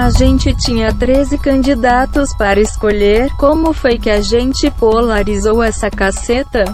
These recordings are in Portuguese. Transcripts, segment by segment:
A gente tinha 13 candidatos para escolher, como foi que a gente polarizou essa caceta?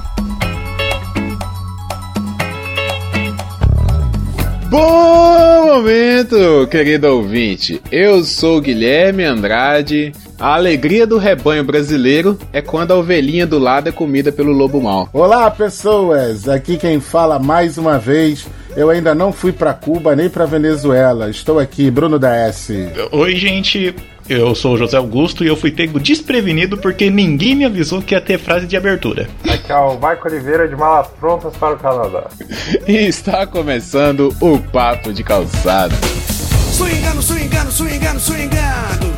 Bom momento, querido ouvinte. Eu sou Guilherme Andrade. A alegria do rebanho brasileiro é quando a ovelhinha do lado é comida pelo lobo mau. Olá, pessoas. Aqui quem fala mais uma vez. Eu ainda não fui para Cuba nem para Venezuela. Estou aqui, Bruno da S. Oi, gente. Eu sou o José Augusto e eu fui pego desprevenido porque ninguém me avisou que ia ter frase de abertura. Aqui é o Marco Oliveira de Malas Prontas para o Canadá. E está começando o Papo de Calçada. Swingando, swingando, swingando. Swingando,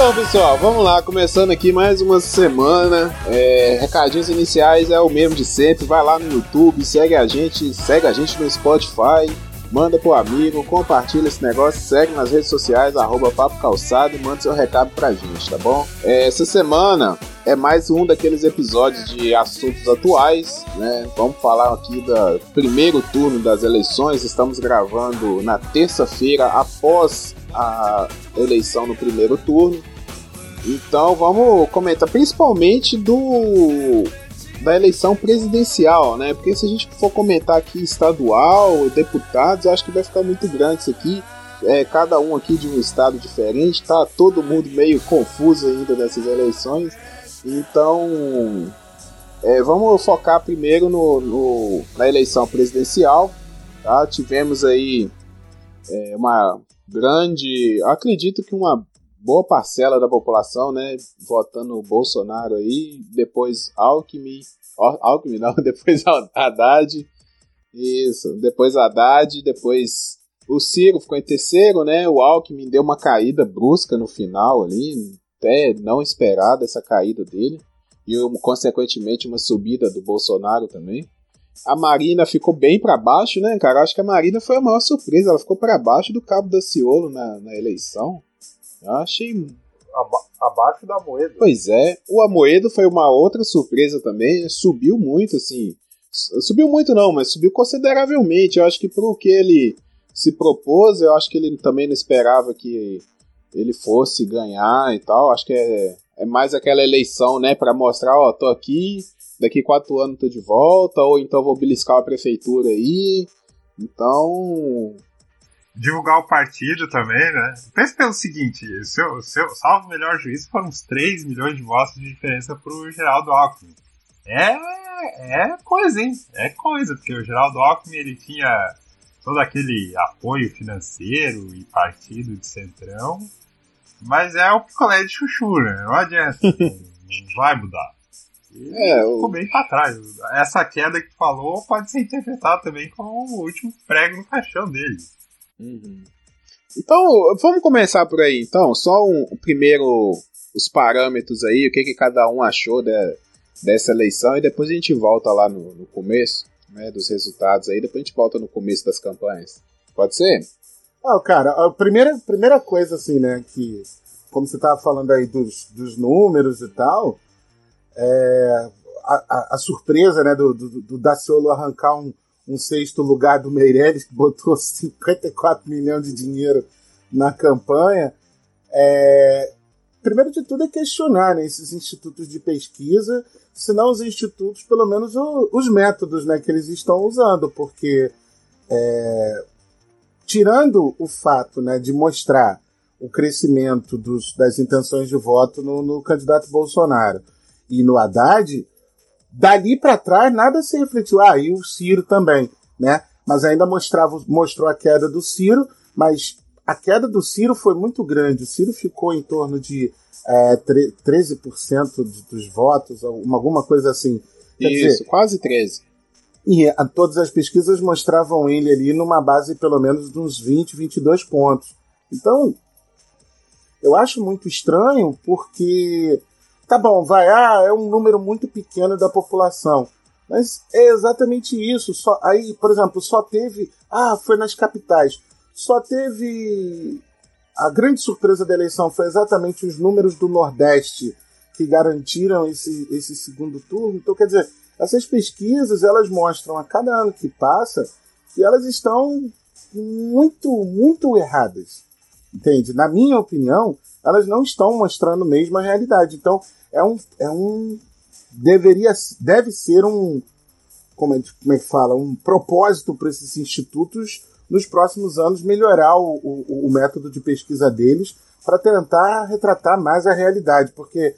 Então, pessoal, vamos lá, começando aqui mais uma semana. É, recadinhos iniciais é o mesmo de sempre. Vai lá no YouTube, segue a gente, segue a gente no Spotify, manda pro amigo, compartilha esse negócio, segue nas redes sociais, arroba Papo Calçado e manda seu recado pra gente, tá bom? É, essa semana é mais um daqueles episódios de assuntos atuais, né? Vamos falar aqui do primeiro turno das eleições. Estamos gravando na terça-feira após a eleição no primeiro turno. Então vamos comentar principalmente do da eleição presidencial, né? Porque se a gente for comentar aqui estadual, deputados, acho que vai ficar muito grande isso aqui. É, cada um aqui de um estado diferente, tá todo mundo meio confuso ainda nessas eleições. Então, é, vamos focar primeiro no, no- na eleição presidencial. Tá? Tivemos aí é, uma grande, acredito que uma boa parcela da população, né, votando no Bolsonaro aí, depois Alckmin, Al- Alckmin não, depois Haddad, isso, depois Haddad, depois o Ciro ficou em terceiro, né, o Alckmin deu uma caída brusca no final ali, até não esperada essa caída dele, e consequentemente uma subida do Bolsonaro também. A Marina ficou bem pra baixo, né, cara? Acho que a Marina foi a maior surpresa. Ela ficou pra baixo do Cabo da Ciolo na, na eleição. Eu achei. Aba- abaixo da moeda. Pois é. O Amoedo foi uma outra surpresa também. Subiu muito, assim. Subiu muito não, mas subiu consideravelmente. Eu acho que pro que ele se propôs, eu acho que ele também não esperava que ele fosse ganhar e tal. Acho que é, é mais aquela eleição, né, Pra mostrar, ó, tô aqui, daqui quatro anos tô de volta, ou então vou beliscar a prefeitura aí. Então, divulgar o partido também, né? Pensa pelo seguinte, o seu, o seu salvo melhor juízo foram uns 3 milhões de votos de diferença pro Geraldo Alckmin. É, é coisa, hein? É coisa, porque o Geraldo Alckmin ele tinha todo aquele apoio financeiro e partido de centrão, mas é o picolé de chuchu, né? Não adianta, não, vai mudar. E É, o- ficou bem pra trás. Essa queda que tu falou pode ser interpretada também como o último prego no caixão dele. Uhum. Então, vamos começar por aí, então. Só um, o primeiro, os parâmetros aí, o que, que cada um achou de- dessa eleição, e depois a gente volta lá no, no começo, né, dos resultados aí, depois a gente volta no começo das campanhas. Pode ser? Ah, cara, a primeira, primeira coisa, assim, né, que, como você tava falando aí dos, dos números e tal, é, a, a- a surpresa, né, do, do, do Daciolo arrancar um, um sexto lugar do Meirelles, que botou 54 milhões de dinheiro na campanha, é, primeiro de tudo é questionar né, esses institutos de pesquisa, se não os institutos, pelo menos o- os métodos né, que eles estão usando, porque é, tirando o fato né, de mostrar o crescimento dos, das intenções de voto no, no candidato Bolsonaro e no Haddad, dali para trás nada se refletiu. Ah, e o Ciro também, né? Mas ainda mostrava, mostrou a queda do Ciro, mas a queda do Ciro foi muito grande. O Ciro ficou em torno de é, tre- 13% de- dos votos, alguma, alguma coisa assim. Quer Isso, dizer, quase 13. e a, todas as pesquisas mostravam ele ali numa base pelo menos de uns 20, 22 pontos. Então, eu acho muito estranho porque, tá bom, vai, ah, é um número muito pequeno da população. Mas é exatamente isso. Só, aí, por exemplo, só teve. Ah, foi nas capitais. Só teve. A grande surpresa da eleição foi exatamente os números do Nordeste que garantiram esse, esse segundo turno. Então, quer dizer, essas pesquisas elas mostram a cada ano que passa que elas estão muito, muito erradas. Entende? Na minha opinião, elas não estão mostrando mesmo a realidade. Então, é um. É um deveria, deve ser um. Como é, como é que fala? Um propósito para esses institutos nos próximos anos melhorar o, o, o método de pesquisa deles para tentar retratar mais a realidade. Porque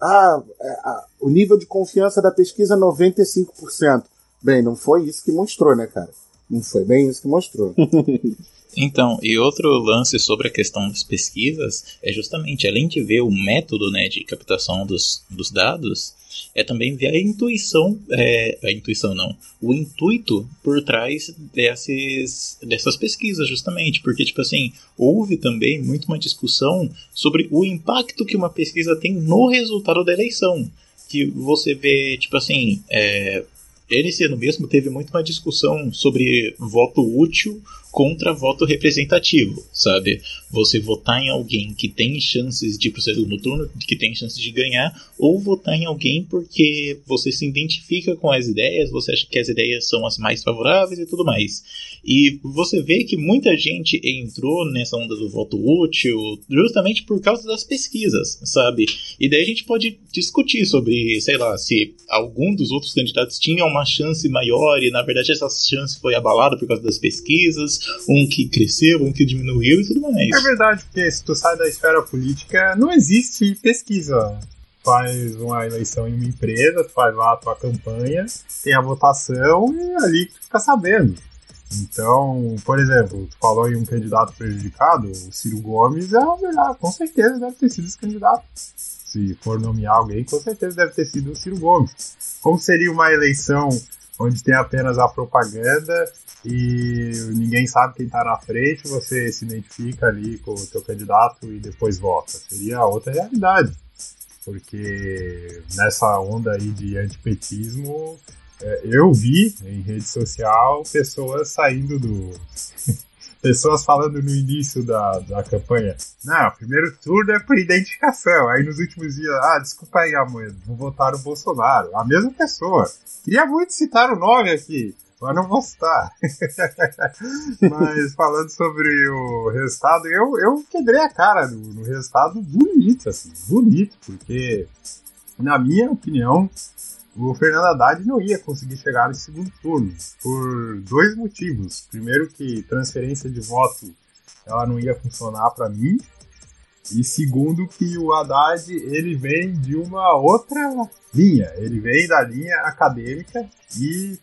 ah, ah, o nível de confiança da pesquisa é 95%. Bem, não foi isso que mostrou, né, cara? Não foi bem isso que mostrou. Então, e outro lance sobre a questão das pesquisas é justamente, além de ver o método né, de captação dos, dos dados, é também ver a intuição, é, a intuição não, o intuito por trás desses, dessas pesquisas, justamente, porque, tipo assim, houve também muito uma discussão sobre o impacto que uma pesquisa tem no resultado da eleição. Que você vê, tipo assim, é, esse ano mesmo teve muito uma discussão sobre voto útil contra voto representativo, sabe? Você votar em alguém que tem chances de ir pro segundo turno, que tem chances de ganhar, ou votar em alguém porque você se identifica com as ideias, você acha que as ideias são as mais favoráveis e tudo mais. E você vê que muita gente entrou nessa onda do voto útil justamente por causa das pesquisas, sabe? E daí a gente pode discutir sobre, sei lá, se algum dos outros candidatos tinha uma chance maior e na verdade essa chance foi abalada por causa das pesquisas, um que cresceu, um que diminuiu e tudo mais. É verdade, porque se tu sai da esfera política, não existe pesquisa. Faz uma eleição em uma empresa, tu faz lá a tua campanha, tem a votação e ali tu fica sabendo. Então, por exemplo, tu falou em um candidato prejudicado, o Ciro Gomes é verdade, com certeza deve ter sido esse candidato. Se for nomear alguém, com certeza deve ter sido o Ciro Gomes. Como seria uma eleição onde tem apenas a propaganda e ninguém sabe quem está na frente, você se identifica ali com o teu candidato e depois vota. Seria outra realidade. Porque nessa onda aí de antipetismo, eu vi em rede social pessoas saindo do. pessoas falando no início da, da campanha. Não, primeiro turno é por identificação. Aí nos últimos dias, ah, desculpa aí, amor, vou votar no Bolsonaro. A mesma pessoa. Queria muito citar o nome aqui mas não vou citar. mas falando sobre o resultado, eu, eu quebrei a cara no, no resultado bonito, assim, bonito, porque, na minha opinião, o Fernando Haddad não ia conseguir chegar no segundo turno, por dois motivos. Primeiro que transferência de voto ela não ia funcionar para mim, e segundo que o Haddad ele vem de uma outra linha, ele vem da linha acadêmica e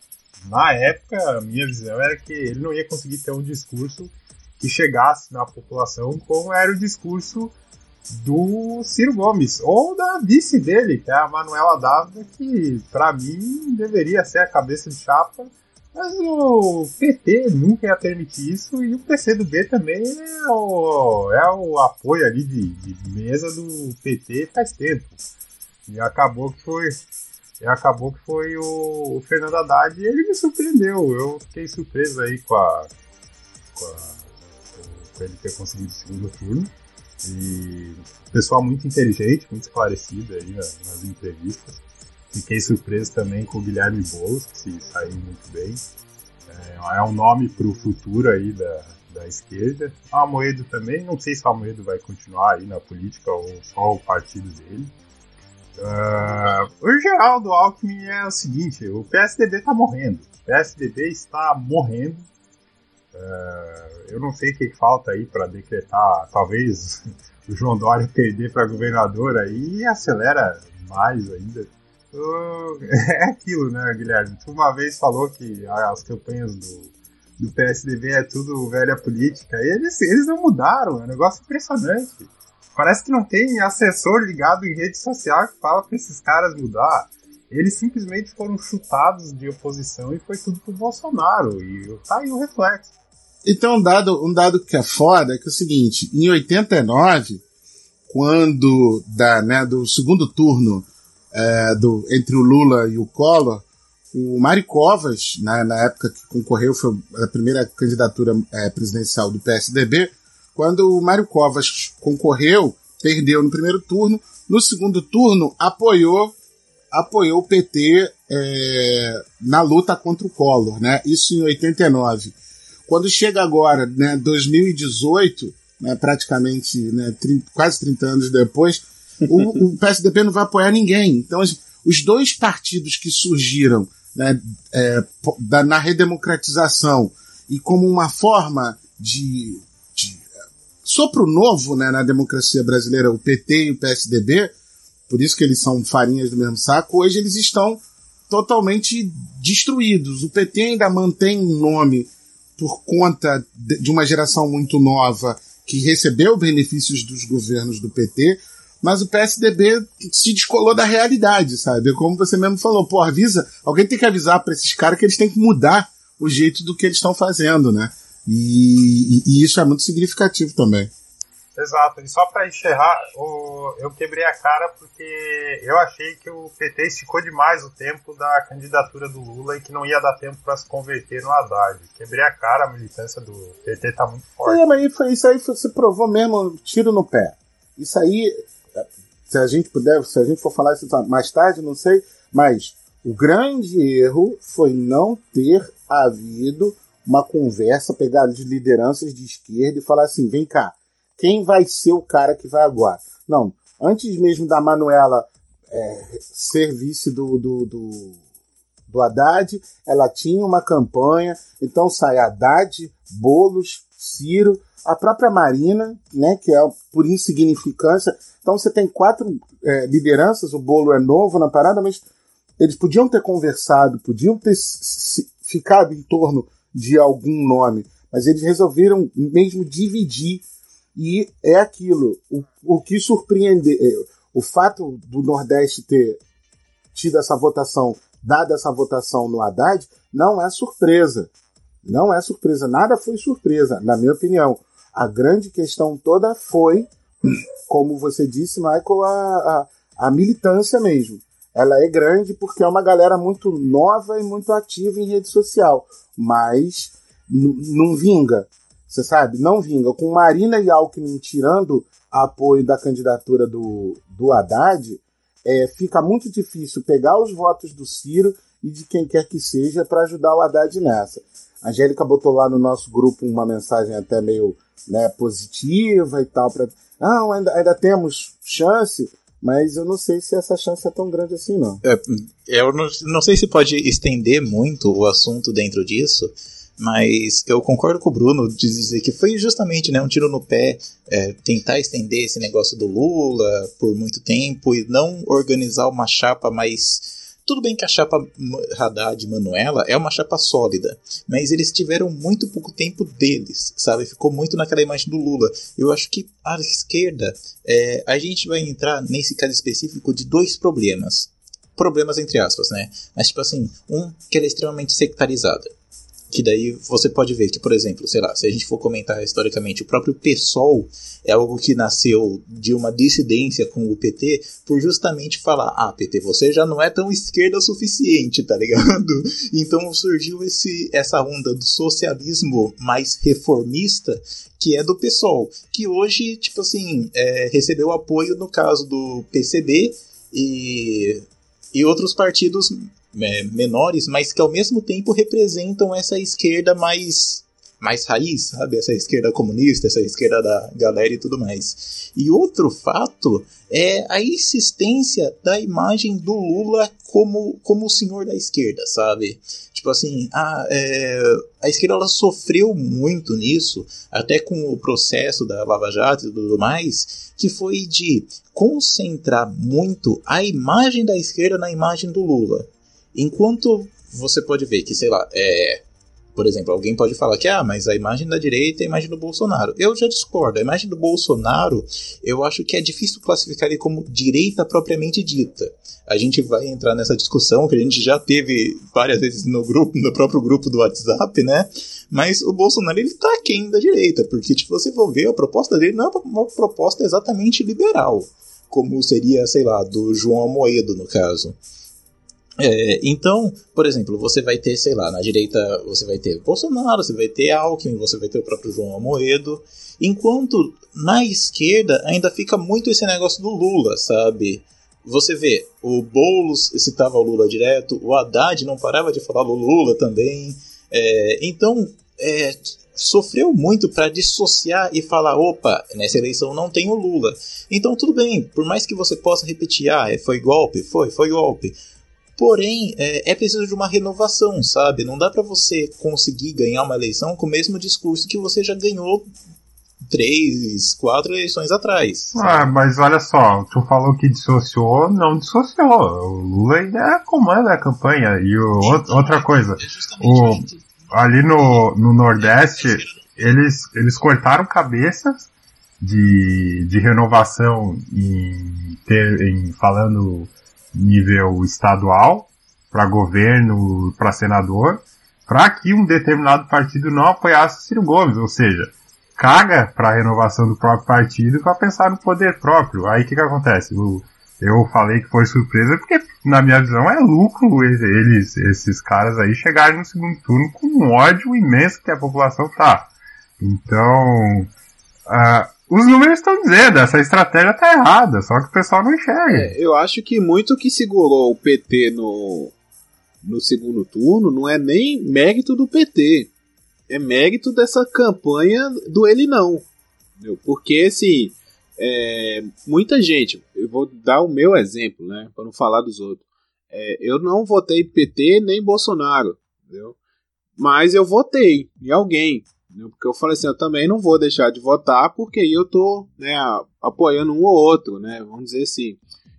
na época, a minha visão era que ele não ia conseguir ter um discurso que chegasse na população como era o discurso do Ciro Gomes, ou da vice dele, que é a Manuela Dávila, que para mim deveria ser a cabeça de chapa, mas o PT nunca ia permitir isso, e o PCdoB também é o, é o apoio ali de, de mesa do PT faz tempo. E acabou que foi e acabou que foi o, o Fernando Haddad e ele me surpreendeu. Eu fiquei surpreso aí com a, com, a, com ele ter conseguido o segundo turno. E pessoal muito inteligente, muito esclarecido aí nas, nas entrevistas. Fiquei surpreso também com o Guilherme Boulos, que se saiu muito bem. É, é um nome para o futuro aí da, da esquerda. O Amoedo também, não sei se o Amoedo vai continuar aí na política ou só o partido dele. Uh, o geral do Alckmin é o seguinte: o PSDB está morrendo. O PSDB está morrendo. Uh, eu não sei o que falta aí para decretar. Talvez o João Dória perder para governador aí e acelera mais ainda. É aquilo, né, Guilherme? Tu uma vez falou que as campanhas do, do PSDB é tudo velha política. E eles, eles não mudaram, é um negócio impressionante. Parece que não tem assessor ligado em rede social que fala para esses caras mudar. Eles simplesmente foram chutados de oposição e foi tudo pro Bolsonaro. E tá aí o reflexo. Então, um dado, um dado que é foda é que é o seguinte: em 89, quando da, né, do segundo turno é, do, entre o Lula e o Collor, O Mário Covas, na, época que concorreu, foi a primeira candidatura é, presidencial do PSDB. Quando o Mário Covas concorreu, perdeu no primeiro turno. No segundo turno, apoiou apoiou o PT é, na luta contra o Collor, né? Isso em 89. Quando chega agora, né, 2018, né, praticamente né, 30, quase 30 anos depois, o, o, PSDB não vai apoiar ninguém. Então, os, dois partidos que surgiram né, é, da, na redemocratização e como uma forma de, de sopro novo né, na democracia brasileira, o PT e o PSDB, por isso que eles são farinhas do mesmo saco, hoje eles estão totalmente destruídos. O PT ainda mantém um nome por conta de uma geração muito nova que recebeu benefícios dos governos do PT, mas o PSDB se descolou da realidade, sabe? Como você mesmo falou, pô, avisa, alguém tem que avisar para esses caras que eles têm que mudar o jeito do que eles estão fazendo, né? E, e, e isso é muito significativo também. Exato, e só para encerrar, eu quebrei a cara porque eu achei que o PT esticou demais o tempo da candidatura do Lula e que não ia dar tempo para se converter no Haddad. Quebrei a cara, a militância do PT tá muito forte. É, mas isso aí se provou mesmo tiro no pé. Isso aí, se a gente puder, se a gente for falar isso mais tarde, não sei, mas o grande erro foi não ter havido uma conversa, pegar de lideranças de esquerda e falar assim: vem cá quem vai ser o cara que vai agora. Não, antes mesmo da Manuela é, ser vice do, do, do, do Haddad, ela tinha uma campanha, então sai Haddad, Bolos, Ciro, a própria Marina, né, que é por insignificância. Então você tem quatro é, lideranças, o Bolo é novo na parada, mas eles podiam ter conversado, podiam ter ficado em torno de algum nome, mas eles resolveram mesmo dividir e é aquilo. O, o que surpreende. É, o fato do Nordeste ter tido essa votação, dado essa votação no Haddad, não é surpresa. Não é surpresa. Nada foi surpresa, na minha opinião. A grande questão toda foi, como você disse, Michael, a, a, a militância mesmo. Ela é grande porque é uma galera muito nova e muito ativa em rede social, mas não vinga. Você sabe? Não vinga. Com Marina e Alckmin tirando apoio da candidatura do, do Haddad, é, fica muito difícil pegar os votos do Ciro e de quem quer que seja para ajudar o Haddad nessa. A Angélica botou lá no nosso grupo uma mensagem até meio né, positiva e tal. Pra... Não, ainda, ainda temos chance, mas eu não sei se essa chance é tão grande assim, não. É, eu não, não sei se pode estender muito o assunto dentro disso, mas eu concordo com o Bruno de dizer que foi justamente né, um tiro no pé é, tentar estender esse negócio do Lula por muito tempo e não organizar uma chapa mais. Tudo bem que a chapa Haddad e Manuela é uma chapa sólida, mas eles tiveram muito pouco tempo deles, sabe? Ficou muito naquela imagem do Lula. Eu acho que a esquerda, é, a gente vai entrar nesse caso específico de dois problemas. Problemas entre aspas, né? Mas tipo assim, um que ela é extremamente sectarizada que daí você pode ver que, por exemplo, sei lá, se a gente for comentar historicamente, o próprio PSOL é algo que nasceu de uma dissidência com o PT por justamente falar, ah, PT, você já não é tão esquerda o suficiente, tá ligado? Então surgiu esse, essa onda do socialismo mais reformista, que é do PSOL, que hoje, tipo assim, é, recebeu apoio no caso do PCB e, e outros partidos é, menores, mas que ao mesmo tempo representam essa esquerda mais mais raiz, sabe? Essa esquerda comunista, essa esquerda da galera e tudo mais. E outro fato é a insistência da imagem do Lula como, como o senhor da esquerda, sabe? Tipo assim, a, é, a esquerda ela sofreu muito nisso, até com o processo da Lava Jato e tudo mais, que foi de concentrar muito a imagem da esquerda na imagem do Lula. Enquanto você pode ver que, sei lá, é, por exemplo, alguém pode falar que, ah, mas a imagem da direita é a imagem do Bolsonaro. Eu já discordo. A imagem do Bolsonaro, eu acho que é difícil classificar ele como direita propriamente dita. A gente vai entrar nessa discussão que a gente já teve várias vezes no grupo, no próprio grupo do WhatsApp, né? Mas o Bolsonaro, ele tá aquém da direita, porque, tipo, se for ver, a proposta dele não é uma proposta exatamente liberal, como seria, sei lá, do João Amoedo, no caso. É, então, por exemplo, você vai ter, sei lá, na direita você vai ter Bolsonaro, você vai ter Alckmin, você vai ter o próprio João Amoedo, enquanto na esquerda ainda fica muito esse negócio do Lula, sabe? Você vê, o Boulos citava o Lula direto, o Haddad não parava de falar do Lula também. É, então, é, sofreu muito para dissociar e falar: opa, nessa eleição não tem o Lula. Então, tudo bem, por mais que você possa repetir: ah, foi golpe, foi, foi golpe. Porém, é, é preciso de uma renovação, sabe? Não dá para você conseguir ganhar uma eleição com o mesmo discurso que você já ganhou três, quatro eleições atrás. Ah, mas olha só, tu falou que dissociou, não dissociou. O Lula ainda comanda a campanha. E o, outra coisa, o, ali no, no Nordeste, eles, eles cortaram cabeças de, de renovação em, ter, em falando nível estadual, para governo, para senador, para que um determinado partido não apoiasse Ciro Gomes, ou seja, caga para a renovação do próprio partido para pensar no poder próprio. Aí o que, que acontece? O, eu falei que foi surpresa porque, na minha visão, é lucro eles, esses caras aí chegarem no segundo turno com um ódio imenso que a população tá. Então, uh, os números estão dizendo, essa estratégia tá errada, só que o pessoal não enxerga. É, eu acho que muito que segurou o PT no, no segundo turno não é nem mérito do PT é mérito dessa campanha do ele não. Entendeu? Porque, assim, é, muita gente, eu vou dar o meu exemplo, né, para não falar dos outros. É, eu não votei PT nem Bolsonaro, entendeu? mas eu votei em alguém. Entendeu? Porque eu falei assim, eu também não vou deixar de votar, porque aí eu tô né, apoiando um ou outro, né? Vamos dizer assim.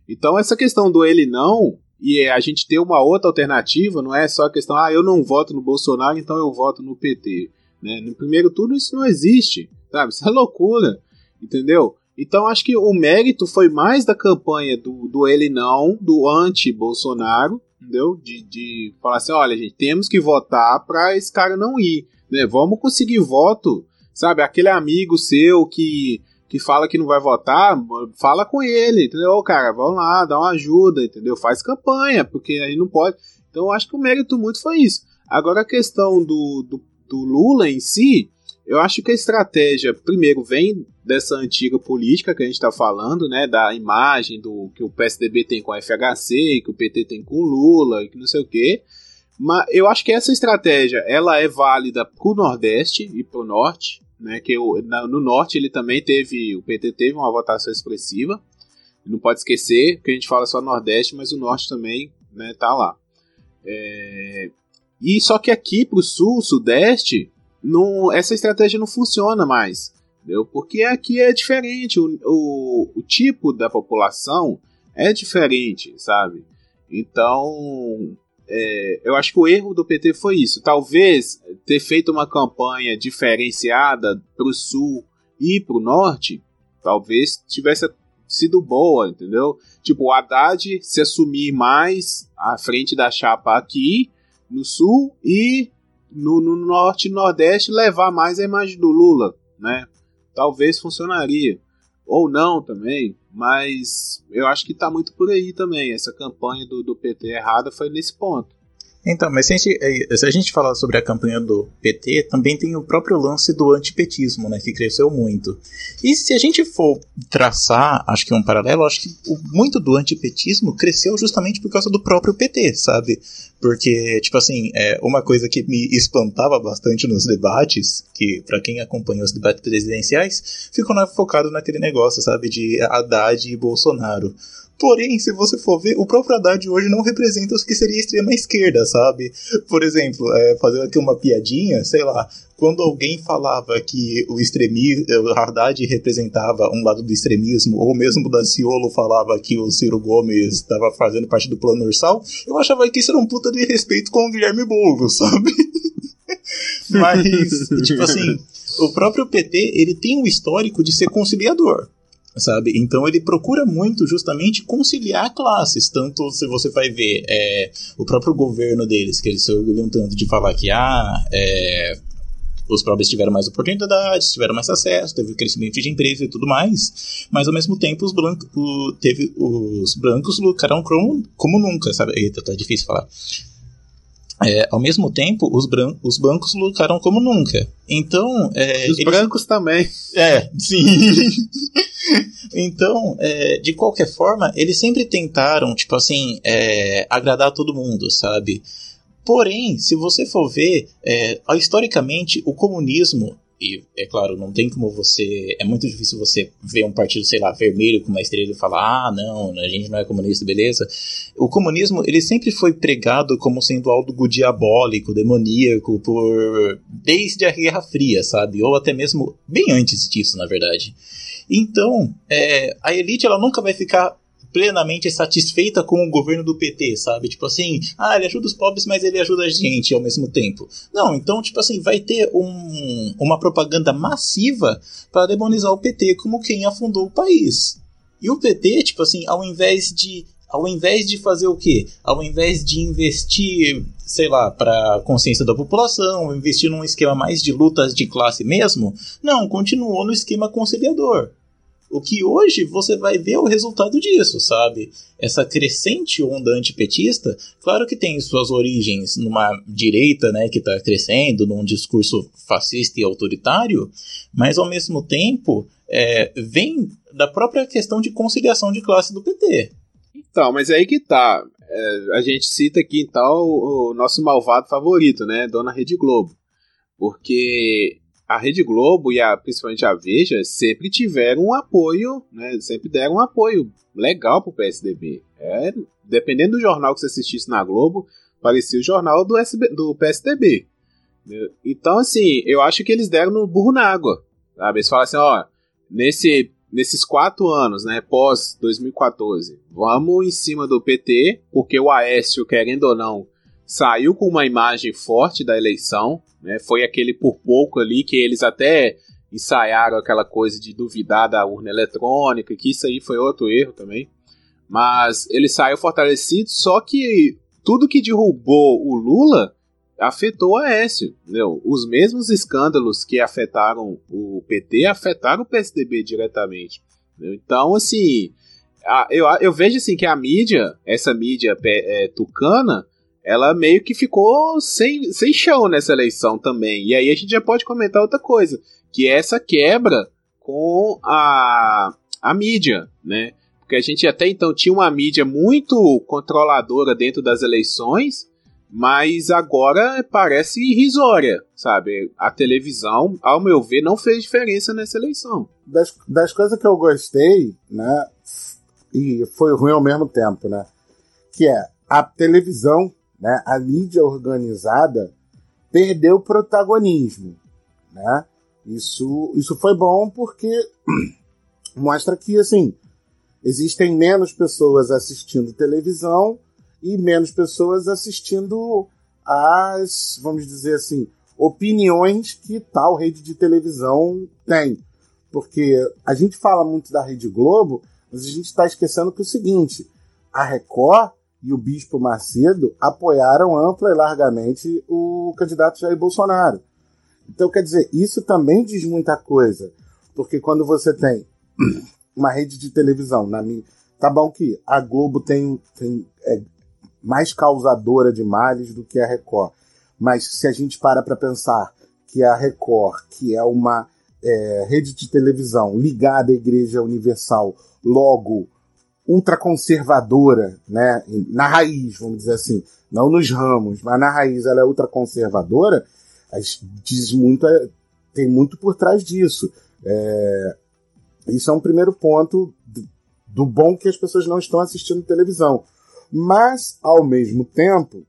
Então essa questão do ele não e a gente ter uma outra alternativa, não é só a questão, ah, eu não voto no Bolsonaro, então eu voto no PT. Né? No primeiro turno isso não existe, sabe? Isso é loucura, entendeu? Então acho que o mérito foi mais da campanha do, do ele não, do anti-Bolsonaro, entendeu? De, de falar assim, olha, gente, temos que votar para esse cara não ir, né? Vamos conseguir voto, sabe? Aquele amigo seu que que fala que não vai votar, fala com ele, entendeu? Cara, vamos lá, dá uma ajuda, entendeu? Faz campanha, porque aí não pode. Então eu acho que o mérito muito foi isso. Agora a questão do, do, do Lula em si, eu acho que a estratégia, primeiro, vem dessa antiga política que a gente está falando, né? Da imagem do que o PSDB tem com a FHC, que o PT tem com o Lula, e que não sei o quê. Mas eu acho que essa estratégia ela é válida para o Nordeste e para o Norte né? Que o, na, no norte ele também teve, o PT teve uma votação expressiva. Não pode esquecer que a gente fala só Nordeste, mas o Norte também, né? Tá lá. É, e só que aqui pro Sul, Sudeste, não, essa estratégia não funciona mais, entendeu? Porque aqui é diferente, o, o, o tipo da população é diferente, sabe? Então, é, eu acho que o erro do PT foi isso. Talvez ter feito uma campanha diferenciada para o sul e para o norte, talvez tivesse sido boa, entendeu? Tipo, o Haddad se assumir mais à frente da chapa aqui no sul e no, no norte e nordeste levar mais a imagem do Lula, né? Talvez funcionaria. Ou não também, mas eu acho que está muito por aí também. Essa campanha do, do PT errada foi nesse ponto. Então, mas se a, gente, eh, se a gente falar sobre a campanha do PT, também tem o próprio lance do antipetismo, né, que cresceu muito. E se a gente for traçar, acho que um paralelo, acho que muito do antipetismo cresceu justamente por causa do próprio PT, sabe? Porque, tipo assim, é uma coisa que me espantava bastante nos debates, que para quem acompanha os debates presidenciais, ficou focado naquele negócio, sabe, de Haddad e Bolsonaro. Porém, se você for ver, o próprio Haddad hoje não representa o que seria a extrema esquerda, sabe? Por exemplo, é, fazendo aqui uma piadinha, sei lá, quando alguém falava que o extremismo, o Haddad representava um lado do extremismo, ou mesmo o Daciolo falava que o Ciro Gomes estava fazendo parte do plano ursal, eu achava que isso era um puta de respeito com o Guilherme Boulos, sabe? Mas, tipo assim, o próprio PT, ele tem um histórico de ser conciliador sabe? Então ele procura muito justamente conciliar classes, tanto se você vai ver é, o próprio governo deles, que eles se orgulham tanto de falar que ah, é, Os pobres tiveram mais oportunidades, tiveram mais acesso, teve crescimento de empresa e tudo mais, mas ao mesmo tempo os, brancos, o, teve, os brancos lucraram como, como nunca, sabe? Eita, tá difícil falar. É, ao mesmo tempo, os, bran os bancos lucraram como nunca. Então. É, Os eles- brancos também. É, sim. então, é, de qualquer forma, eles sempre tentaram, tipo assim, é, agradar todo mundo, sabe? Porém, se você for ver, é, historicamente, o comunismo, e é claro, não tem como você. É muito difícil você ver um partido, sei lá, vermelho com uma estrela e falar, ah, não, a gente não é comunista, beleza. O comunismo, ele sempre foi pregado como sendo algo diabólico, demoníaco, por. desde a Guerra Fria, sabe? Ou até mesmo bem antes disso, na verdade. Então, é, a elite ela nunca vai ficar plenamente satisfeita com o governo do PT, sabe? Tipo assim, ah, ele ajuda os pobres, mas ele ajuda a gente ao mesmo tempo. Não, então, tipo assim, vai ter um, uma propaganda massiva para demonizar o PT como quem afundou o país. E o PT, tipo assim, ao invés de ao invés de fazer o quê? Ao invés de investir, sei lá, para consciência da população, investir num esquema mais de lutas de classe mesmo, não, continuou no esquema conciliador. O que hoje você vai ver o resultado disso, sabe? Essa crescente onda antipetista, claro que tem suas origens numa direita, né, que está crescendo, num discurso fascista e autoritário, mas ao mesmo tempo é, vem da própria questão de conciliação de classe do PT. Então, mas aí que tá. É, a gente cita aqui então o nosso malvado favorito, né? Dona Rede Globo. Porque a Rede Globo e a, principalmente a Veja sempre tiveram um apoio, né? Sempre deram um apoio legal pro PSDB. É, dependendo do jornal que você assistisse na Globo, parecia o jornal do, SB, do PSDB. Então, assim, eu acho que eles deram no burro na água. Sabe? Eles falam assim, ó, nesse, nesses quatro anos, né, pós 2014, vamos em cima do PT, porque o Aécio, querendo ou não, saiu com uma imagem forte da eleição, né? Foi aquele por pouco ali que eles até ensaiaram aquela coisa de duvidar da urna eletrônica, que isso aí foi outro erro também. Mas ele saiu fortalecido, só que tudo que derrubou o Lula afetou o Aécio. Entendeu? Os mesmos escândalos que afetaram o PT afetaram o PSDB diretamente. entendeu? Então, assim, a- eu, eu vejo assim que a mídia, essa mídia é, tucana, ela meio que ficou sem, sem chão nessa eleição também. E aí a gente já pode comentar outra coisa, que é essa quebra com a, a mídia, né? Porque a gente até então tinha uma mídia muito controladora dentro das eleições, mas agora parece irrisória, sabe? A televisão, ao meu ver, não fez diferença nessa eleição. das, das coisas que eu gostei, né? E foi ruim ao mesmo tempo, né? Que é a televisão, né? A mídia organizada perdeu protagonismo, né? Isso, isso foi bom porque mostra que, assim, existem menos pessoas assistindo televisão e menos pessoas assistindo às, vamos dizer assim, opiniões que tal rede de televisão tem. Porque a gente fala muito da Rede Globo, mas a gente está esquecendo que é o seguinte: a Record e o Bispo Macedo apoiaram ampla e largamente o candidato Jair Bolsonaro. Então, quer dizer, isso também diz muita coisa. Porque quando você tem uma rede de televisão, na minha. Tá bom que a Globo tem, tem é, mais causadora de males do que a Record. Mas se a gente para para pensar que a Record, que é uma é, rede de televisão ligada à Igreja Universal, logo ultraconservadora, né, na raiz, vamos dizer assim, não nos ramos, mas na raiz ela é ultraconservadora, diz muito, tem muito por trás disso. É, isso é um primeiro ponto do, bom que as pessoas não estão assistindo televisão. Mas, ao mesmo tempo,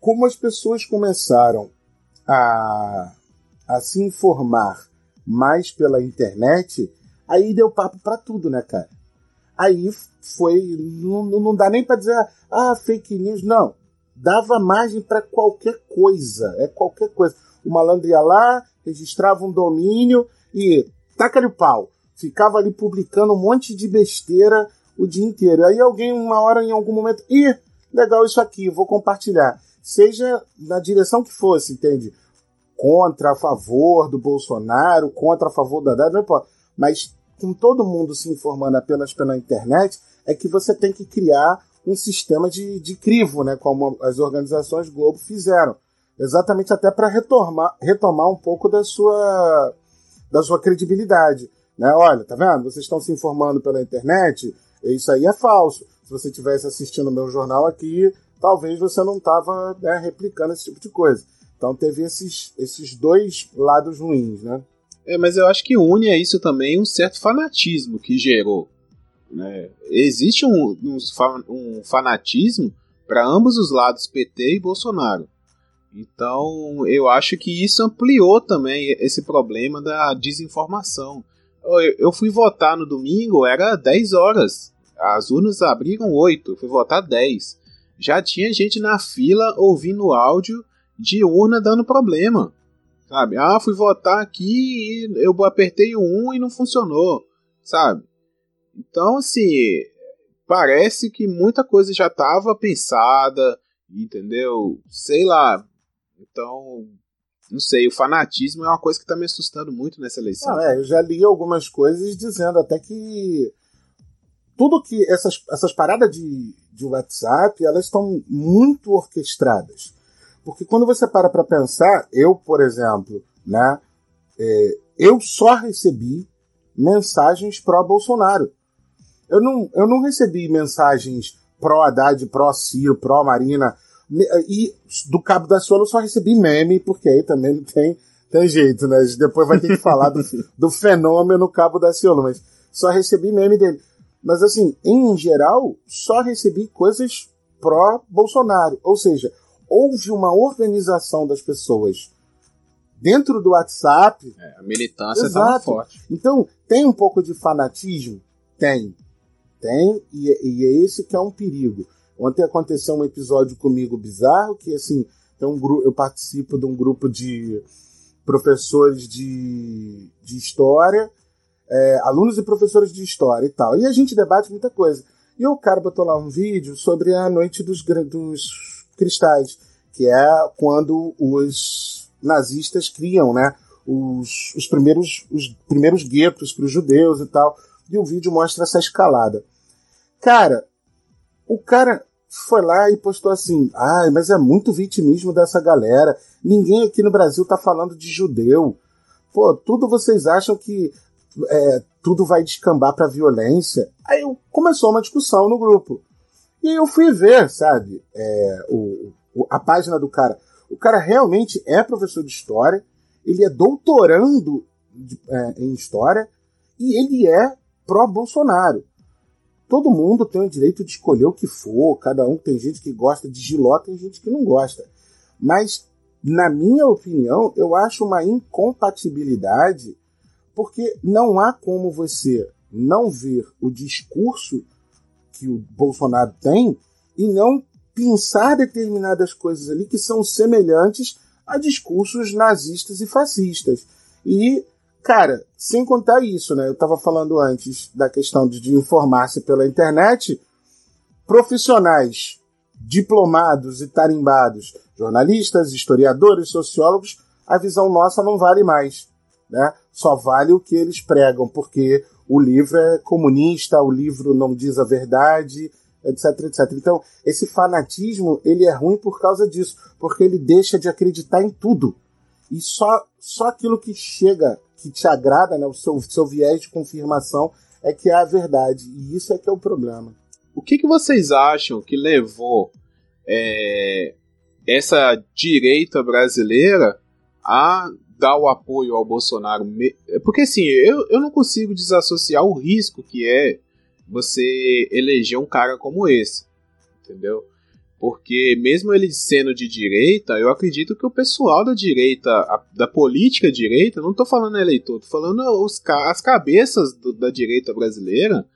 como as pessoas começaram a, a se informar mais pela internet, aí deu papo pra tudo, né, cara? Aí foi. Não, não dá nem pra dizer, ah, fake news. Não. Dava margem pra qualquer coisa. É qualquer coisa. O malandro ia lá, registrava um domínio e taca-lhe o pau. Ficava ali publicando um monte de besteira o dia inteiro. Aí alguém, uma hora, em algum momento, ih, legal isso aqui, vou compartilhar. Seja na direção que fosse, entende? contra, a favor do Bolsonaro, contra, a favor da Haddad, não. Mas com todo mundo se informando apenas pela internet, é que você tem que criar um sistema de, de crivo, né, como as organizações Globo fizeram. Exatamente até para retomar, retomar um pouco da sua, da sua credibilidade. Né? Olha, tá vendo? Vocês estão se informando pela internet, isso aí é falso. Se você estivesse assistindo o meu jornal aqui, talvez você não estava né, replicando esse tipo de coisa. Então teve esses, esses dois lados ruins, né? É, mas eu acho que une a isso também um certo fanatismo que gerou. Né? Existe um, um, um fanatismo para ambos os lados, PT e Bolsonaro. Então eu acho que isso ampliou também esse problema da desinformação. Eu, fui votar no domingo, era 10 horas. As urnas abriram 8, eu fui votar 10. Já tinha gente na fila ouvindo áudio de urna dando problema. Sabe? Ah, fui votar aqui e eu apertei o 1 e não funcionou. Sabe? Então, assim, parece que muita coisa já estava pensada, entendeu? Sei lá. Então, não sei, o fanatismo é uma coisa que está me assustando muito nessa eleição. É, eu já li algumas coisas dizendo até que tudo que essas, essas paradas de, de WhatsApp, elas estão muito orquestradas. Porque quando você para para pensar, eu, por exemplo, né, é, eu só recebi mensagens pró-Bolsonaro. Eu não, eu não recebi mensagens pró-Haddad, pró-Ciro, pró-Marina. E do Cabo da Ciolo eu só recebi meme, porque aí também não tem, tem jeito, né? Depois vai ter que falar do, do fenômeno Cabo da Ciolo, mas só recebi meme dele. Mas assim, em geral, só recebi coisas pró-Bolsonaro. Ou seja, houve uma organização das pessoas dentro do WhatsApp. É, a militância está forte. Então, tem um pouco de fanatismo? Tem. Tem, e, e, é esse que é um perigo. Ontem aconteceu um episódio comigo bizarro, que assim, tem um grupo, eu participo de um grupo de professores de, de história, é, alunos e professores de história e tal. E a gente debate muita coisa. E o cara botou lá um vídeo sobre a noite dos, dos cristais, que é quando os nazistas criam, né, os, os primeiros os primeiros guetos para os judeus e tal. E o vídeo mostra essa escalada. Cara, o cara foi lá e postou assim: ai, mas é muito vitimismo dessa galera. Ninguém aqui no Brasil tá falando de judeu. Pô, tudo vocês acham que é, tudo vai descambar pra violência. Aí começou uma discussão no grupo. E aí eu fui ver, sabe, é, o, o, a página do cara. O cara realmente é professor de história, ele é doutorando de, é, em história e ele é pró-Bolsonaro todo mundo tem o direito de escolher o que for, cada um tem gente que gosta de giló, tem gente que não gosta. Mas, na minha opinião, eu acho uma incompatibilidade, porque não há como você não ver o discurso que o Bolsonaro tem e não pensar determinadas coisas ali que são semelhantes a discursos nazistas e fascistas. E Cara, sem contar isso, né? Eu estava falando antes da questão de, de informar-se pela internet. Profissionais diplomados e tarimbados, jornalistas, historiadores, sociólogos, a visão nossa não vale mais. Né? Só vale o que eles pregam, porque o livro é comunista, o livro não diz a verdade, etc, etc. Então, esse fanatismo, ele é ruim por causa disso, porque ele deixa de acreditar em tudo. E só, só aquilo que chega que te agrada, né, o seu, seu viés de confirmação, é que é a verdade. E isso é que é o problema. O que, que vocês acham que levou é, essa direita brasileira a dar o apoio ao Bolsonaro? Porque assim, eu, eu não consigo desassociar o risco que é você eleger um cara como esse. Entendeu? Porque mesmo ele sendo de direita, eu acredito que o pessoal da direita, a, da política direita, não estou falando eleitor, estou falando os, as cabeças do, da direita brasileira,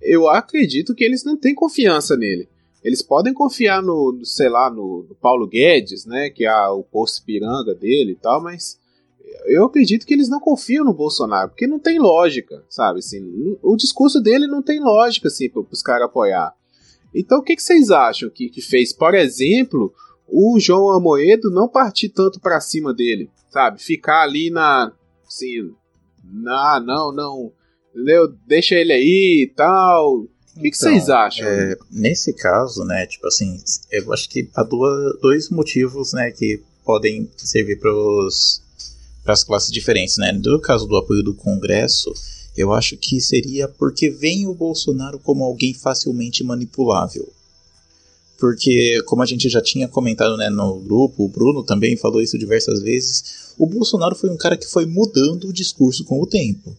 eu acredito que eles não têm confiança nele. Eles podem confiar no, no sei lá, no, no, Paulo Guedes, né, que é o posto piranga dele e tal, mas eu acredito que eles não confiam no Bolsonaro, porque não tem lógica, sabe? Assim, o discurso dele não tem lógica assim, para os caras apoiar. Então, o que, que vocês acham que, que fez, por exemplo, o João Amoedo não partir tanto pra cima dele, sabe? Ficar ali na. Assim. Na, não, não. Entendeu? Deixa ele aí e tal. O que, que Então, vocês acham? é, nesse caso, né, tipo assim, eu acho que há duas, dois motivos, né, que podem servir para as classes diferentes, né. No caso do apoio do Congresso, eu acho que seria porque vem o Bolsonaro como alguém facilmente manipulável. Porque, como a gente já tinha comentado né, no grupo, o Bruno também falou isso diversas vezes, o Bolsonaro foi um cara que foi mudando o discurso com o tempo.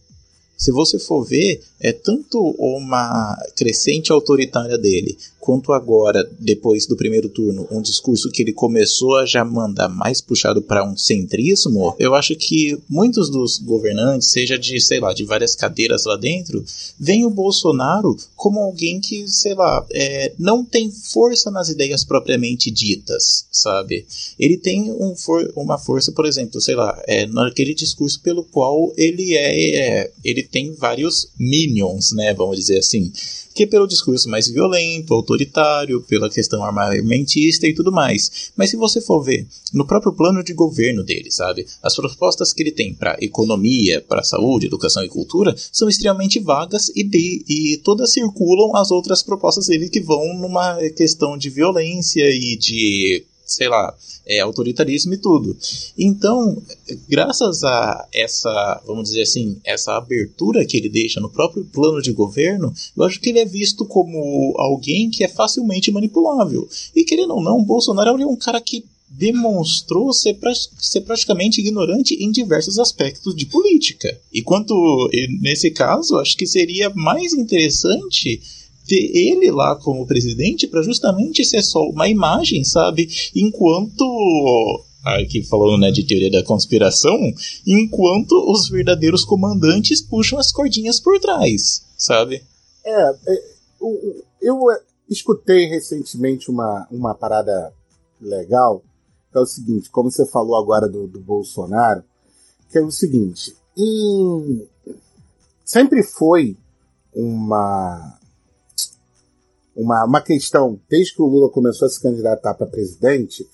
Se você for ver, é tanto uma crescente autoritária dele, quanto agora, depois do primeiro turno, um discurso que ele começou a já mandar mais puxado para um centrismo, eu acho que muitos dos governantes, seja de, sei lá, de várias cadeiras lá dentro, veem o Bolsonaro como alguém que, sei lá, é, não tem força nas ideias propriamente ditas, sabe? Ele tem um for uma força, por exemplo, sei lá, é, naquele discurso pelo qual ele é, é ele tem vários minions, né, vamos dizer assim, que pelo discurso mais violento, autoritário, pela questão armamentista e tudo mais. Mas se você for ver no próprio plano de governo dele, sabe, as propostas que ele tem para economia, para saúde, educação e cultura são extremamente vagas e, de, e todas circulam as outras propostas dele que vão numa questão de violência e de sei lá, é, autoritarismo e tudo. Então, graças a essa, vamos dizer assim, essa abertura que ele deixa no próprio plano de governo, eu acho que ele é visto como alguém que é facilmente manipulável. E querendo ou não, Bolsonaro é um cara que demonstrou ser, pra, ser praticamente ignorante em diversos aspectos de política. E quanto nesse caso, acho que seria mais interessante ter ele lá como presidente para justamente ser só uma imagem, sabe? Enquanto aqui falando né, de teoria da conspiração, enquanto os verdadeiros comandantes puxam as cordinhas por trás, sabe? É, é, o- eu é, escutei recentemente uma, uma parada legal, que é o seguinte, como você falou agora do, do Bolsonaro, que é o seguinte, em- sempre foi uma, uma, uma questão, desde que o Lula começou a se candidatar para presidente,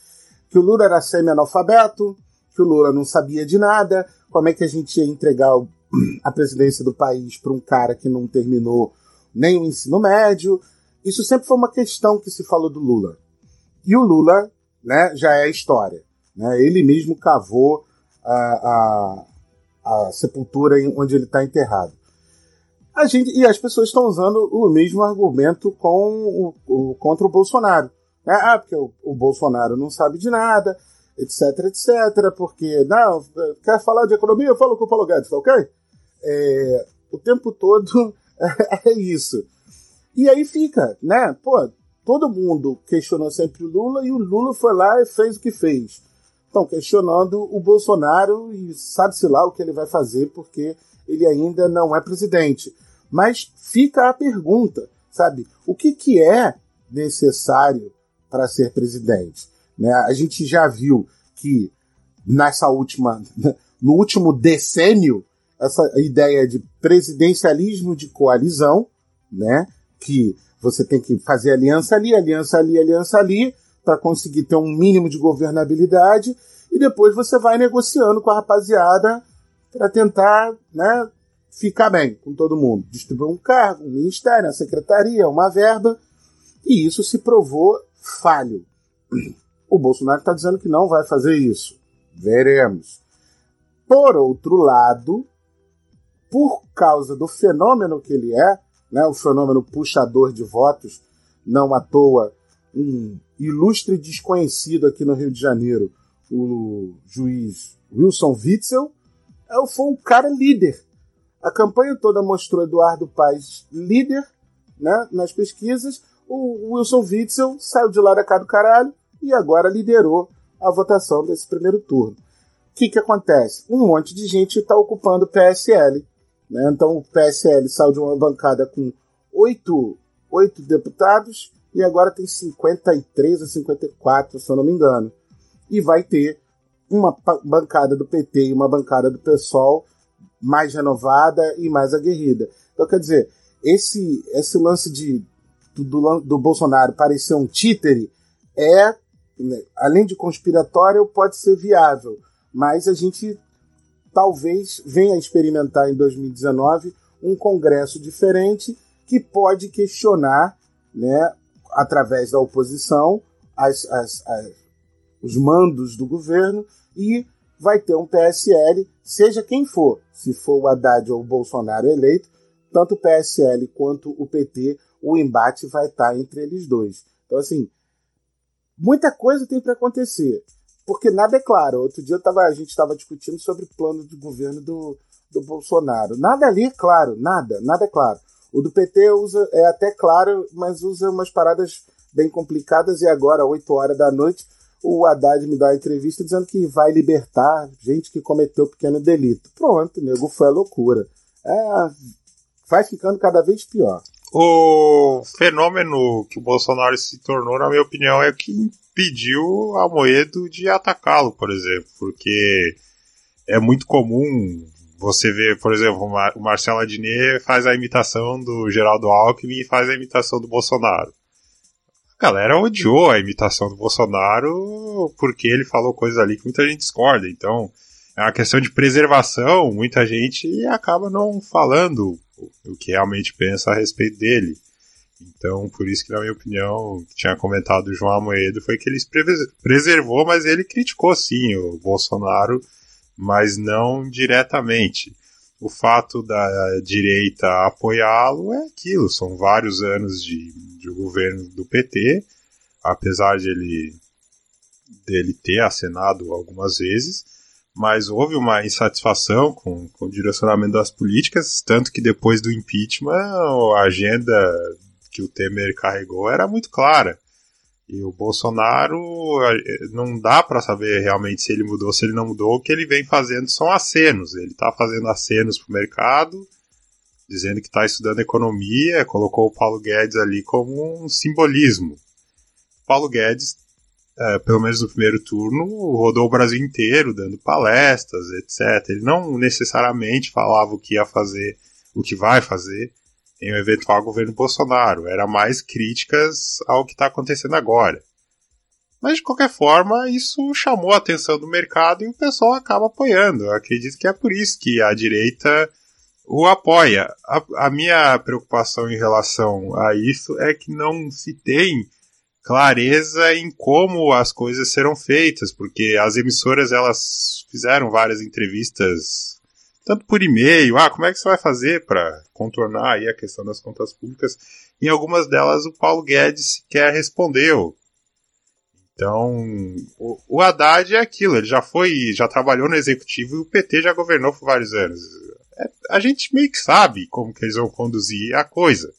que o Lula era semi-analfabeto, que o Lula não sabia de nada, como é que a gente ia entregar a presidência do país para um cara que não terminou nem o ensino médio. Isso sempre foi uma questão que se falou do Lula. E o Lula né, já é história. Né? Ele mesmo cavou a, a, a sepultura onde ele está enterrado. A gente, e as pessoas estão usando o mesmo argumento com o, o- contra o Bolsonaro. né? Ah, porque o, o Bolsonaro não sabe de nada, etc, etc, porque, não, quer falar de economia? Fala com o Paulo Guedes, tá ok? É, o tempo todo é isso. E aí fica, né? Pô, todo mundo questionou sempre o Lula e o Lula foi lá e fez o que fez. Estão questionando o Bolsonaro e sabe-se lá o que ele vai fazer porque ele ainda não é presidente. Mas fica a pergunta, sabe? O que, que é necessário para ser presidente? Né? A gente já viu que nessa última, no último decênio, essa ideia de presidencialismo de coalizão, né? Que você tem que fazer aliança ali, aliança ali, aliança ali, para conseguir ter um mínimo de governabilidade, e depois você vai negociando com a rapaziada para tentar, né, ficar bem com todo mundo. Distribuir um cargo, um ministério, uma secretaria, uma verba, e isso se provou falho. O Bolsonaro está dizendo que não vai fazer isso. Veremos. Por outro lado, por causa do fenômeno que ele é, né, o fenômeno puxador de votos, não à toa, um ilustre desconhecido aqui no Rio de Janeiro, o juiz Wilson Witzel, é, foi um cara líder. A campanha toda mostrou Eduardo Paes líder né, nas pesquisas. O Wilson Witzel saiu de lá da cara do caralho e agora liderou a votação desse primeiro turno. O que, que acontece? Um monte de gente está ocupando o PSL. Né? Então o PSL saiu de uma bancada com oito, oito deputados e agora tem 53 ou 54, se eu não me engano. E vai ter uma bancada do PT e uma bancada do PSOL mais renovada e mais aguerrida. Então, quer dizer, esse, esse lance de, do, do, Bolsonaro parecer um títere é né, além de conspiratório, pode ser viável, mas a gente talvez venha experimentar em 2019 um congresso diferente que pode questionar, né, através da oposição, as, as, as, os mandos do governo e vai ter um PSL, seja quem for, se for o Haddad ou o Bolsonaro eleito, tanto o PSL quanto o PT, o embate vai estar entre eles dois. Então, assim, muita coisa tem para acontecer, porque nada é claro. Outro dia tava, a gente estava discutindo sobre o plano de governo do, do Bolsonaro. Nada ali é claro, nada, nada é claro. O do PT usa, é até claro, mas usa umas paradas bem complicadas e agora, 8 horas da noite, o Haddad me dá uma entrevista dizendo que vai libertar gente que cometeu pequeno delito. Pronto, nego, foi a loucura. É, vai ficando cada vez pior. O fenômeno que o Bolsonaro se tornou, na minha opinião, é que impediu a Moedo de atacá-lo, por exemplo, porque é muito comum você ver, por exemplo, o Marcelo Adnet faz a imitação do Geraldo Alckmin e faz a imitação do Bolsonaro. A galera odiou a imitação do Bolsonaro porque ele falou coisas ali que muita gente discorda. Então, é uma questão de preservação, muita gente acaba não falando o que realmente pensa a respeito dele. Então, por isso que, na minha opinião, tinha comentado o João Amoedo foi que ele preservou, mas ele criticou sim o Bolsonaro, mas não diretamente. O fato da direita apoiá-lo é aquilo, são vários anos de, de governo do PT, apesar de ele dele ter acenado algumas vezes, mas houve uma insatisfação com, com o direcionamento das políticas, tanto que depois do impeachment a agenda que o Temer carregou era muito clara. E o Bolsonaro não dá para saber realmente se ele mudou, se ele não mudou. O que ele vem fazendo são acenos. Ele está fazendo acenos para o mercado, dizendo que está estudando economia, colocou o Paulo Guedes ali como um simbolismo. Paulo Guedes é, pelo menos no primeiro turno, rodou o Brasil inteiro, dando palestras, etc. Ele não necessariamente falava o que ia fazer, o que vai fazer em um eventual governo Bolsonaro. Era mais críticas ao que está acontecendo agora. Mas de qualquer forma, isso chamou a atenção do mercado e o pessoal acaba apoiando. Eu acredito que é por isso que a direita o apoia. A, a minha preocupação em relação a isso é que não se tem clareza em como as coisas serão feitas, porque as emissoras elas fizeram várias entrevistas tanto por e-mail, ah, como é que você vai fazer para contornar aí a questão das contas públicas? Em algumas delas o Paulo Guedes sequer respondeu. Então, o, o Haddad é aquilo, ele já foi, já trabalhou no executivo e o PT já governou por vários anos. É, a gente meio que sabe como que eles vão conduzir a coisa.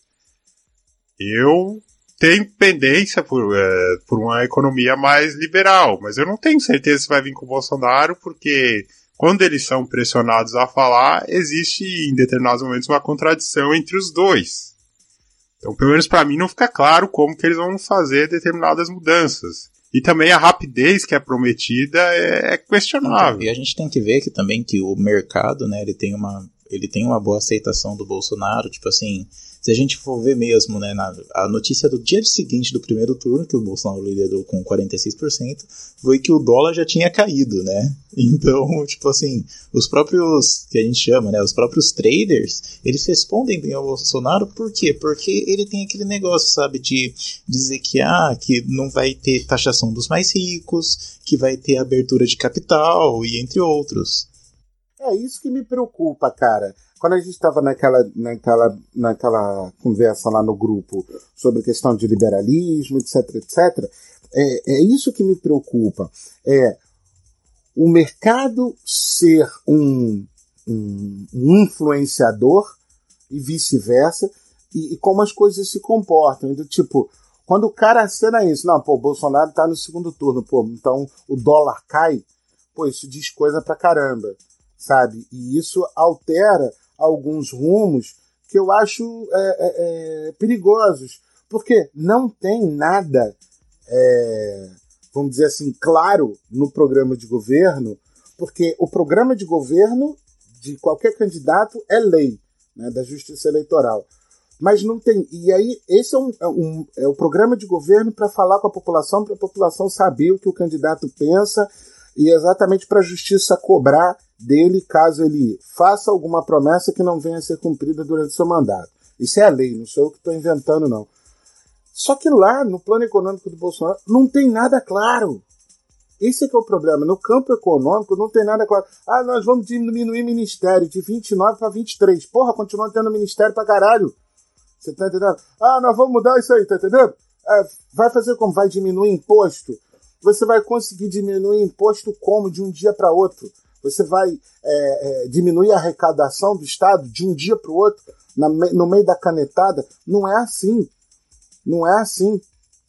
Eu tem pendência por, é, por uma economia mais liberal, mas eu não tenho certeza se vai vir com o Bolsonaro, porque quando eles são pressionados a falar, existe em determinados momentos uma contradição entre os dois. Então, pelo menos para mim, não fica claro como que eles vão fazer determinadas mudanças. E também a rapidez que é prometida é, é questionável. E a gente tem que ver que também que o mercado, né, ele tem uma ele tem uma boa aceitação do Bolsonaro, tipo assim, se a gente for ver mesmo, né, na, a notícia do dia seguinte do primeiro turno, que o Bolsonaro liderou com 46%, foi que o dólar já tinha caído, né? Então, tipo assim, os próprios, que a gente chama, né, os próprios traders, eles respondem bem ao Bolsonaro, por quê? Porque ele tem aquele negócio, sabe, de dizer que, ah, que não vai ter taxação dos mais ricos, que vai ter abertura de capital, e entre outros. É isso que me preocupa, cara quando a gente estava naquela, naquela, naquela conversa lá no grupo sobre questão de liberalismo, etc, etc, é, é isso que me preocupa. É o mercado ser um, um, um influenciador e vice-versa, e, e, como as coisas se comportam. Do tipo, quando o cara acena isso, não, pô, o Bolsonaro tá no segundo turno, pô, então o dólar cai, pô, isso diz coisa pra caramba, sabe? E isso altera alguns rumos que eu acho é, é, é, perigosos, porque não tem nada, é, vamos dizer assim, claro no programa de governo, porque o programa de governo de qualquer candidato é lei né, da Justiça Eleitoral. Mas não tem. E aí, esse é, um, é, um, é o programa de governo para falar com a população, para a população saber o que o candidato pensa e exatamente para a justiça cobrar dele caso ele faça alguma promessa que não venha a ser cumprida durante seu mandato. Isso é a lei, não sou eu que estou inventando, não. Só que lá, no plano econômico do Bolsonaro, não tem nada claro. Esse é que é o problema. No campo econômico não tem nada claro. Ah, nós vamos diminuir ministério de 29 para 23. Porra, continua tendo ministério para caralho. Você tá entendendo? Ah, nós vamos mudar isso aí, tá entendendo? É, vai fazer como? Vai diminuir imposto? Você vai conseguir diminuir imposto como de um dia para outro? Você vai é, é, diminuir a arrecadação do Estado de um dia para o outro, na, no meio da canetada? Não é assim. Não é assim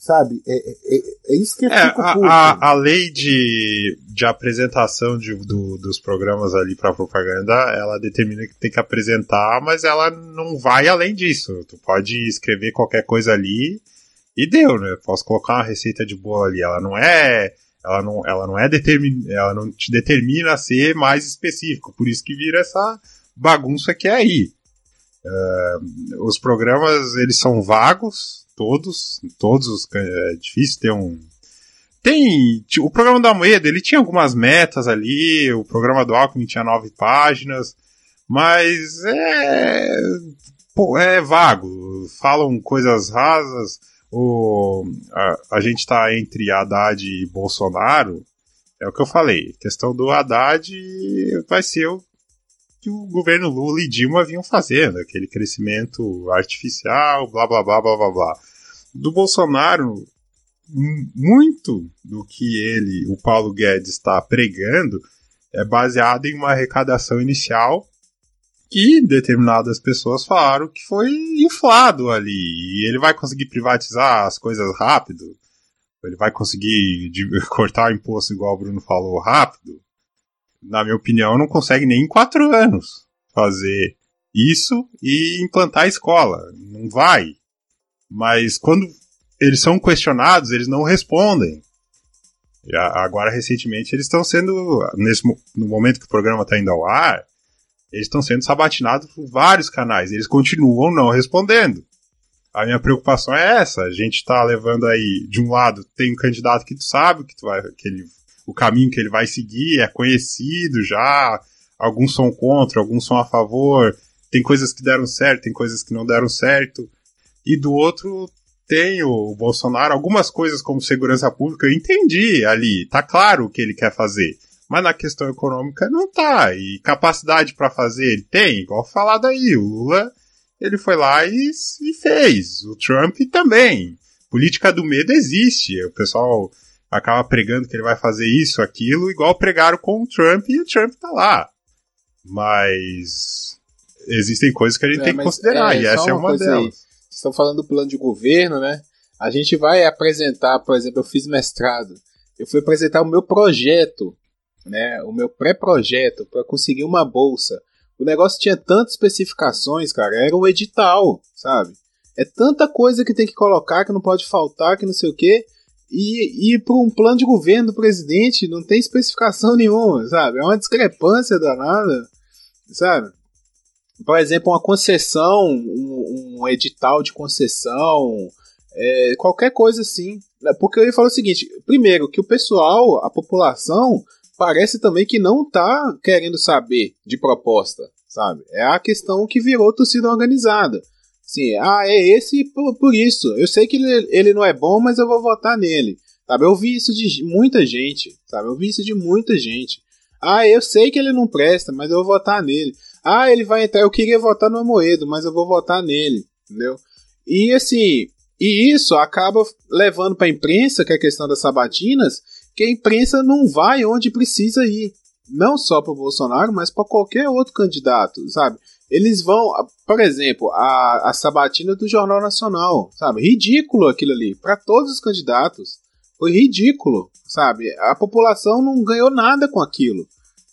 sabe? É, é, é, isso que eu é, fico a, a, a, lei de, de apresentação de, do, dos programas ali para propaganda, ela determina que tem que apresentar, mas ela não vai além disso. Tu pode escrever qualquer coisa ali e deu, né? Posso colocar uma receita de bolo ali. Ela não é ela não, ela não é determin, ela não te determina a ser mais específico, por isso que vira essa bagunça que é aí. Uh, os programas eles são vagos, todos, todos os, é difícil ter um tem o programa da Moeda, ele tinha algumas metas ali, o programa do Alckmin tinha nove páginas, mas é é vago, falam coisas rasas. O, a, a gente está entre Haddad e Bolsonaro, é o que eu falei. A questão do Haddad vai ser o que o governo Lula e Dilma vinham fazendo, aquele crescimento artificial, blá blá blá blá blá blá. Do Bolsonaro, muito do que ele, o Paulo Guedes, está pregando é baseado em uma arrecadação inicial que determinadas pessoas falaram que foi inflado ali. E ele vai conseguir privatizar as coisas rápido? Ele vai conseguir cortar o imposto, igual o Bruno falou, rápido? na minha opinião, não consegue nem em quatro anos fazer isso e implantar a escola. Não vai. Mas quando eles são questionados, eles não respondem. agora, recentemente, eles estão sendo, nesse, no momento que o programa está indo ao ar, eles estão sendo sabatinados por vários canais. Eles continuam não respondendo. A minha preocupação é essa. A gente está levando aí, de um lado, tem um candidato que tu sabe que, tu vai, que ele o caminho que ele vai seguir é conhecido já, alguns são contra, alguns são a favor, tem coisas que deram certo, tem coisas que não deram certo. E do outro tem o Bolsonaro, algumas coisas como segurança pública, eu entendi ali, tá claro o que ele quer fazer. Mas na questão econômica não tá. E capacidade para fazer ele tem, igual falado aí. O Lula, ele foi lá e, e fez. O Trump também. Política do medo existe. O pessoal acaba pregando que ele vai fazer isso, aquilo, igual pregaram com o Trump e o Trump tá lá. Mas existem coisas que a gente é, tem que considerar, é, e essa é uma delas. Aí. Estão falando do plano de governo, né? A gente vai apresentar, por exemplo, eu fiz mestrado. Eu fui apresentar o meu projeto, né? O meu pré-projeto para conseguir uma bolsa. O negócio tinha tantas especificações, cara, era um edital, sabe? É tanta coisa que tem que colocar que não pode faltar, que não sei o quê. E, e para um plano de governo do presidente não tem especificação nenhuma, sabe? É uma discrepância danada, sabe? Por exemplo, uma concessão, um, um edital de concessão, é, qualquer coisa assim. Porque ele fala o seguinte: primeiro, que o pessoal, a população, parece também que não está querendo saber de proposta, sabe? É a questão que virou torcida organizada. Sim, ah, é esse por, por isso. Eu sei que ele, ele não é bom, mas eu vou votar nele. Sabe, eu vi isso de muita gente, sabe? Eu vi isso de muita gente. Ah, eu sei que ele não presta, mas eu vou votar nele. Ah, ele vai entrar, eu queria votar no Amoedo, mas eu vou votar nele, entendeu? E assim, e isso acaba levando para a imprensa, que é a questão das sabatinas, que a imprensa não vai onde precisa ir. Não só para o Bolsonaro, mas para qualquer outro candidato, sabe? Eles vão, por exemplo, a, a sabatina do Jornal Nacional, sabe? Ridículo aquilo ali, para todos os candidatos. Foi ridículo, sabe? A população não ganhou nada com aquilo,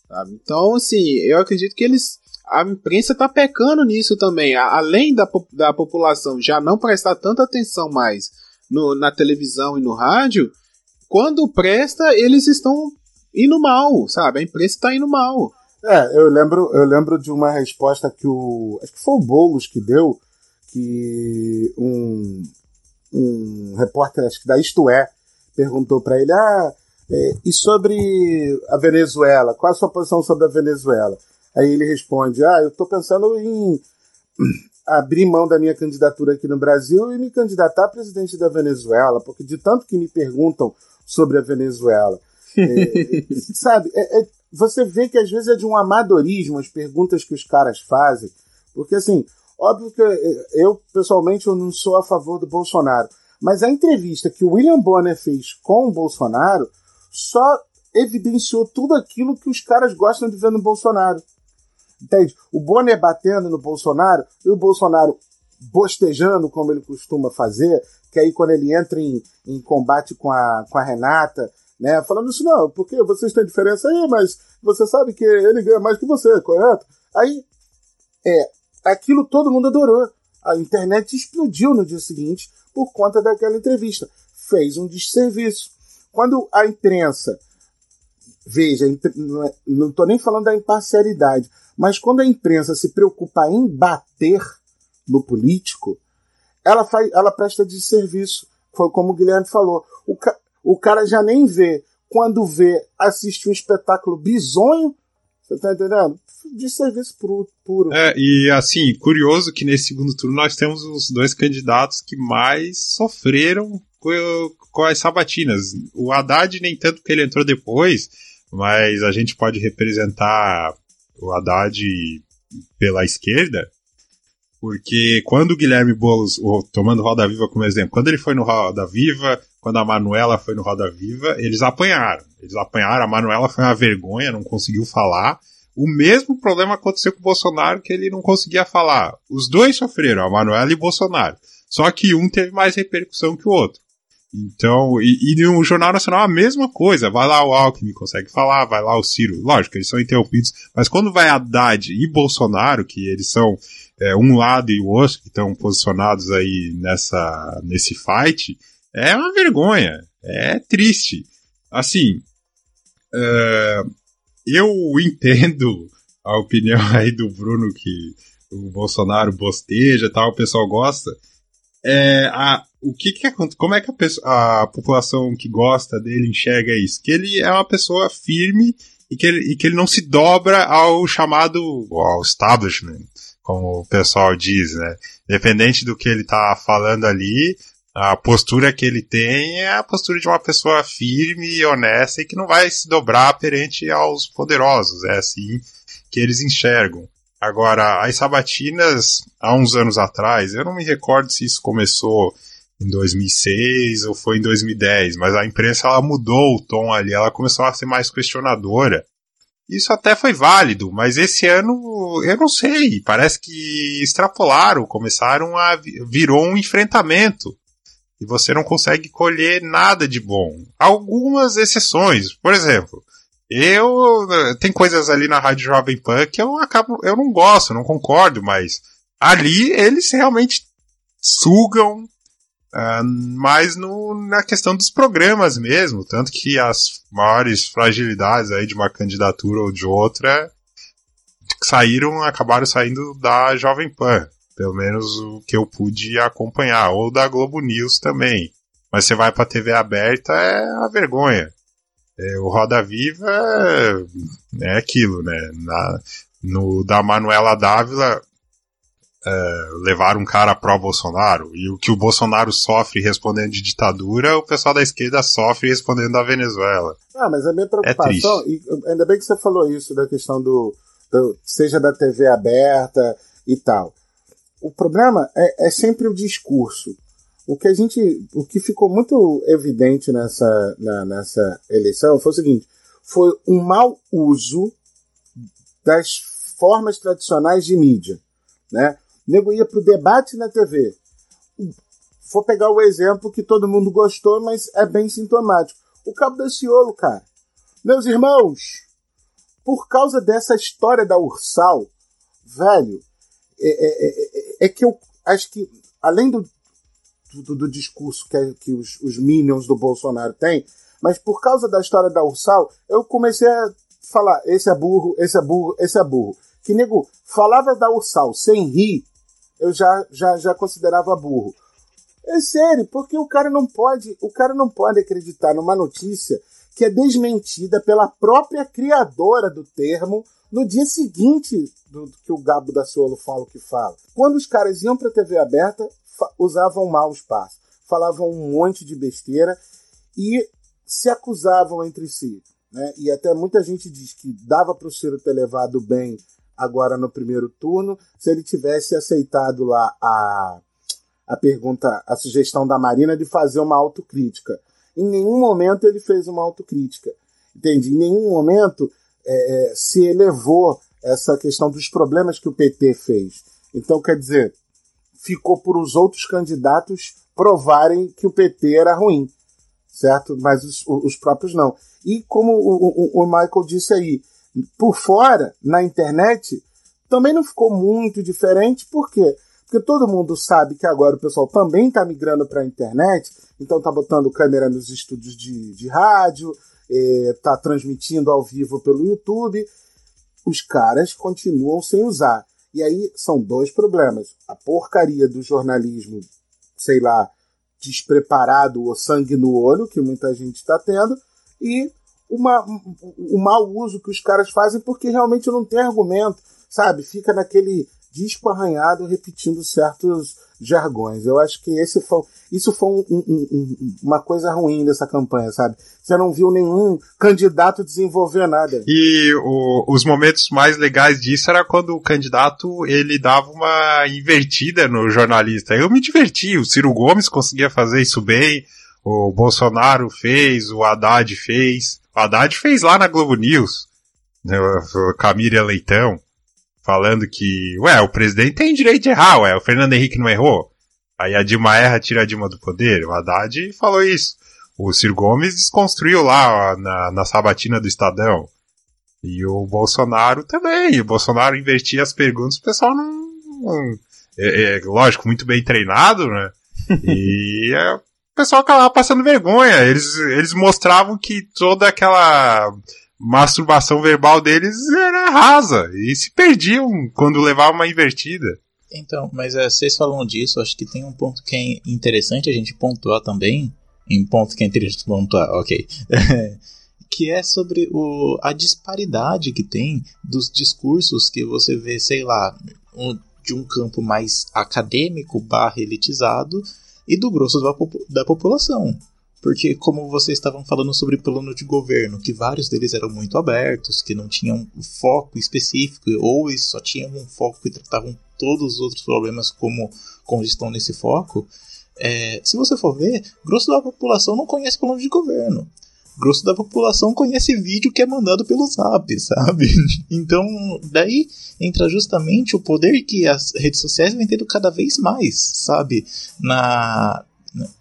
sabe? Então, assim, eu acredito que eles. A imprensa tá pecando nisso também. Além da, da população já não prestar tanta atenção mais no, na televisão e no rádio, quando presta, eles estão indo mal, sabe? A imprensa tá indo mal. É, eu lembro, eu lembro de uma resposta que o. Acho que foi o Boulos que deu, que um, um repórter, acho que da Isto É, perguntou para ele: Ah, é, e sobre a Venezuela? Qual a sua posição sobre a Venezuela? Aí ele responde: Ah, eu estou pensando em abrir mão da minha candidatura aqui no Brasil e me candidatar a presidente da Venezuela, porque de tanto que me perguntam sobre a Venezuela. É, sabe, é, é, você vê que às vezes é de um amadorismo as perguntas que os caras fazem, porque assim, óbvio que eu pessoalmente eu não sou a favor do Bolsonaro, mas a entrevista que o William Bonner fez com o Bolsonaro só evidenciou tudo aquilo que os caras gostam de ver no Bolsonaro. Entende? O Bonner batendo no Bolsonaro e o Bolsonaro bostejando, como ele costuma fazer, que aí quando ele entra em, em combate com a, com a Renata, né, falando isso, não, porque vocês têm diferença aí, mas você sabe que ele ganha mais que você, correto? Aí, é, aquilo todo mundo adorou. A internet explodiu no dia seguinte por conta daquela entrevista. Fez um desserviço. Quando a imprensa, veja, não estou é, nem falando da imparcialidade, mas quando a imprensa se preocupa em bater no político, ela, faz, ela presta de serviço. Foi como o Guilherme falou. O, ca, o cara já nem vê. Quando vê, assiste um espetáculo bizonho. Você tá entendendo? De serviço puro. puro. É, e assim, curioso que nesse segundo turno nós temos os dois candidatos que mais sofreram com, as sabatinas. O Haddad, nem tanto que ele entrou depois, mas a gente pode representar o Haddad pela esquerda, porque quando o Guilherme Boulos, tomando Roda Viva como exemplo, quando ele foi no Roda Viva, quando a Manuela foi no Roda Viva, eles apanharam. Eles apanharam, a Manuela foi uma vergonha, não conseguiu falar. O mesmo problema aconteceu com o Bolsonaro, que ele não conseguia falar. Os dois sofreram, a Manuela e o Bolsonaro. Só que um teve mais repercussão que o outro. Então, e, e no Jornal Nacional a mesma coisa. Vai lá o Alckmin consegue falar, vai lá o Ciro. Lógico, eles são interrompidos. Mas quando vai Haddad e Bolsonaro, que eles são é, um lado e o outro, que estão posicionados aí nessa, nesse fight, é uma vergonha. É triste. Assim, uh, eu entendo a opinião aí do Bruno que o Bolsonaro bosteja tal, o pessoal gosta. É, a, o que que? Como é que a, a, população que gosta dele enxerga isso? Que ele é uma pessoa firme e que ele, e que ele não se dobra ao chamado ao establishment, como o pessoal diz, né? Independente do que ele tá falando ali, a postura que ele tem é a postura de uma pessoa firme e honesta e que não vai se dobrar perante aos poderosos. É assim que eles enxergam. Agora, as sabatinas, há uns anos atrás, eu não me recordo se isso começou em 2006 ou foi em 2010, mas a imprensa ela mudou o tom ali, ela começou a ser mais questionadora. Isso até foi válido, mas esse ano eu não sei, parece que extrapolaram, começaram a virou um enfrentamento. E você não consegue colher nada de bom. Algumas exceções, por exemplo, eu tem coisas ali na Rádio Jovem Pan que eu acabo eu não gosto, não concordo, mas ali eles realmente sugam Mas no, na questão dos programas mesmo, tanto que as maiores fragilidades aí de uma candidatura ou de outra saíram, acabaram saindo da Jovem Pan, pelo menos o que eu pude acompanhar, ou da Globo News também. Mas você vai para TV aberta é a vergonha. É, o Roda Viva é, é aquilo, né? Na, no da Manuela Dávila, é, levar um cara pró-Bolsonaro. E o que o Bolsonaro sofre respondendo de ditadura, o pessoal da esquerda sofre respondendo da Venezuela. Ah, mas a minha preocupação, é e ainda bem que você falou isso da questão do, do, seja da TV aberta e tal. O problema é, é sempre o discurso. O que a gente, o que ficou muito evidente nessa, na, nessa eleição foi o seguinte: foi um mau uso das formas tradicionais de mídia, né? Nego ia pro debate na TV. Vou pegar o exemplo que todo mundo gostou, mas é bem sintomático. O Cabo da Ciolo, cara. Meus irmãos, por causa dessa história da Ursal, velho, é, é, é, é que eu acho que, além do, do, do discurso que, é, que os, os minions do Bolsonaro têm, mas por causa da história da Ursal, eu comecei a falar: esse é burro, esse é burro, esse é burro. Que nego falava da Ursal sem rir, eu já, já, já considerava burro. É sério, porque o cara não pode, o cara não pode acreditar numa notícia que é desmentida pela própria criadora do termo no dia seguinte do, do que o Gabo da Ciolo fala o que fala. Quando os caras iam para a TV aberta, usavam mal o espaço, falavam um monte de besteira e se acusavam entre si. Né? E até muita gente diz que dava para o Ciro ter levado bem agora no primeiro turno se ele tivesse aceitado lá a, a pergunta, a sugestão da Marina de fazer uma autocrítica. Em nenhum momento ele fez uma autocrítica. Entende? Em nenhum momento é, é se elevou essa questão dos problemas que o PT fez. Então, quer dizer, ficou por os outros candidatos provarem que o PT era ruim, certo? Mas os, os próprios não. E como o, o, o Michael disse aí, por fora, na internet, também não ficou muito diferente, por quê? Porque todo mundo sabe que agora o pessoal também está migrando para a internet, então está botando câmera nos estúdios de, de rádio, está é, transmitindo ao vivo pelo YouTube. Os caras continuam sem usar. E aí são dois problemas. A porcaria do jornalismo, sei lá, despreparado ou sangue no olho, que muita gente está tendo, e uma, o mau uso que os caras fazem porque realmente não tem argumento, sabe? Fica naquele disco arranhado repetindo certos jargões. Eu acho que esse foi, isso foi um, um, um, uma coisa ruim dessa campanha, sabe? Você não viu nenhum candidato desenvolver nada. E o, os momentos mais legais disso era quando o candidato ele dava uma invertida no jornalista. Eu me diverti, o Ciro Gomes conseguia fazer isso bem, o Bolsonaro fez, o Haddad fez. O Haddad fez lá na Globo News, né, Camila Leitão falando que, ué, o presidente tem direito de errar, ué, o Fernando Henrique não errou. Aí a Dilma erra, tira a Dilma do poder. O Haddad falou isso. O Ciro Gomes desconstruiu lá na, na sabatina do Estadão. E o Bolsonaro também. O Bolsonaro invertia as perguntas, o pessoal não. não é, é, lógico, muito bem treinado, né? E é, o pessoal acabava passando vergonha. Eles, eles mostravam que toda aquela masturbação verbal deles era rasa e se perdiam quando levavam uma invertida. Então, mas é, vocês falam disso, acho que tem um ponto que é interessante a gente pontuar também. Em ponto que é interessante pontuar, ok. que é sobre o, a disparidade que tem dos discursos que você vê, sei lá, um, de um campo mais acadêmico barra elitizado e do grosso da, da população. Porque, como vocês estavam falando sobre plano de governo, que vários deles eram muito abertos, que não tinham foco específico, ou só tinham um foco e tratavam todos os outros problemas como, como estão nesse foco, é, se você for ver, grosso da população não conhece plano de governo. Grosso da população conhece vídeo que é mandado pelo zap, sabe? Então, daí entra justamente o poder que as redes sociais vêm tendo cada vez mais, sabe? Na,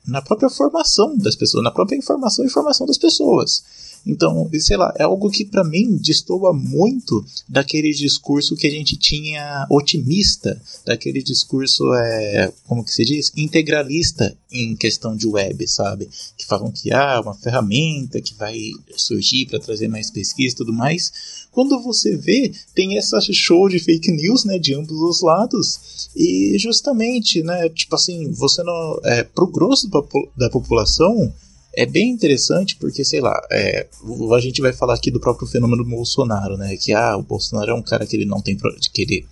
na própria formação das pessoas, na própria informação e formação das pessoas. Então, sei lá, é algo que para mim destoa muito daquele discurso que a gente tinha otimista, daquele discurso, é, como que se diz? Integralista em questão de web, sabe? Que falam que ah, uma ferramenta que vai surgir para trazer mais pesquisa e tudo mais. Quando você vê, tem essa show de fake news, né, de ambos os lados. E justamente, né, tipo assim, você não. É, pro grosso da população, é bem interessante porque, sei lá, é, a gente vai falar aqui do próprio fenômeno do Bolsonaro, né? Que ah, o Bolsonaro é um cara que ele não tem. que ele,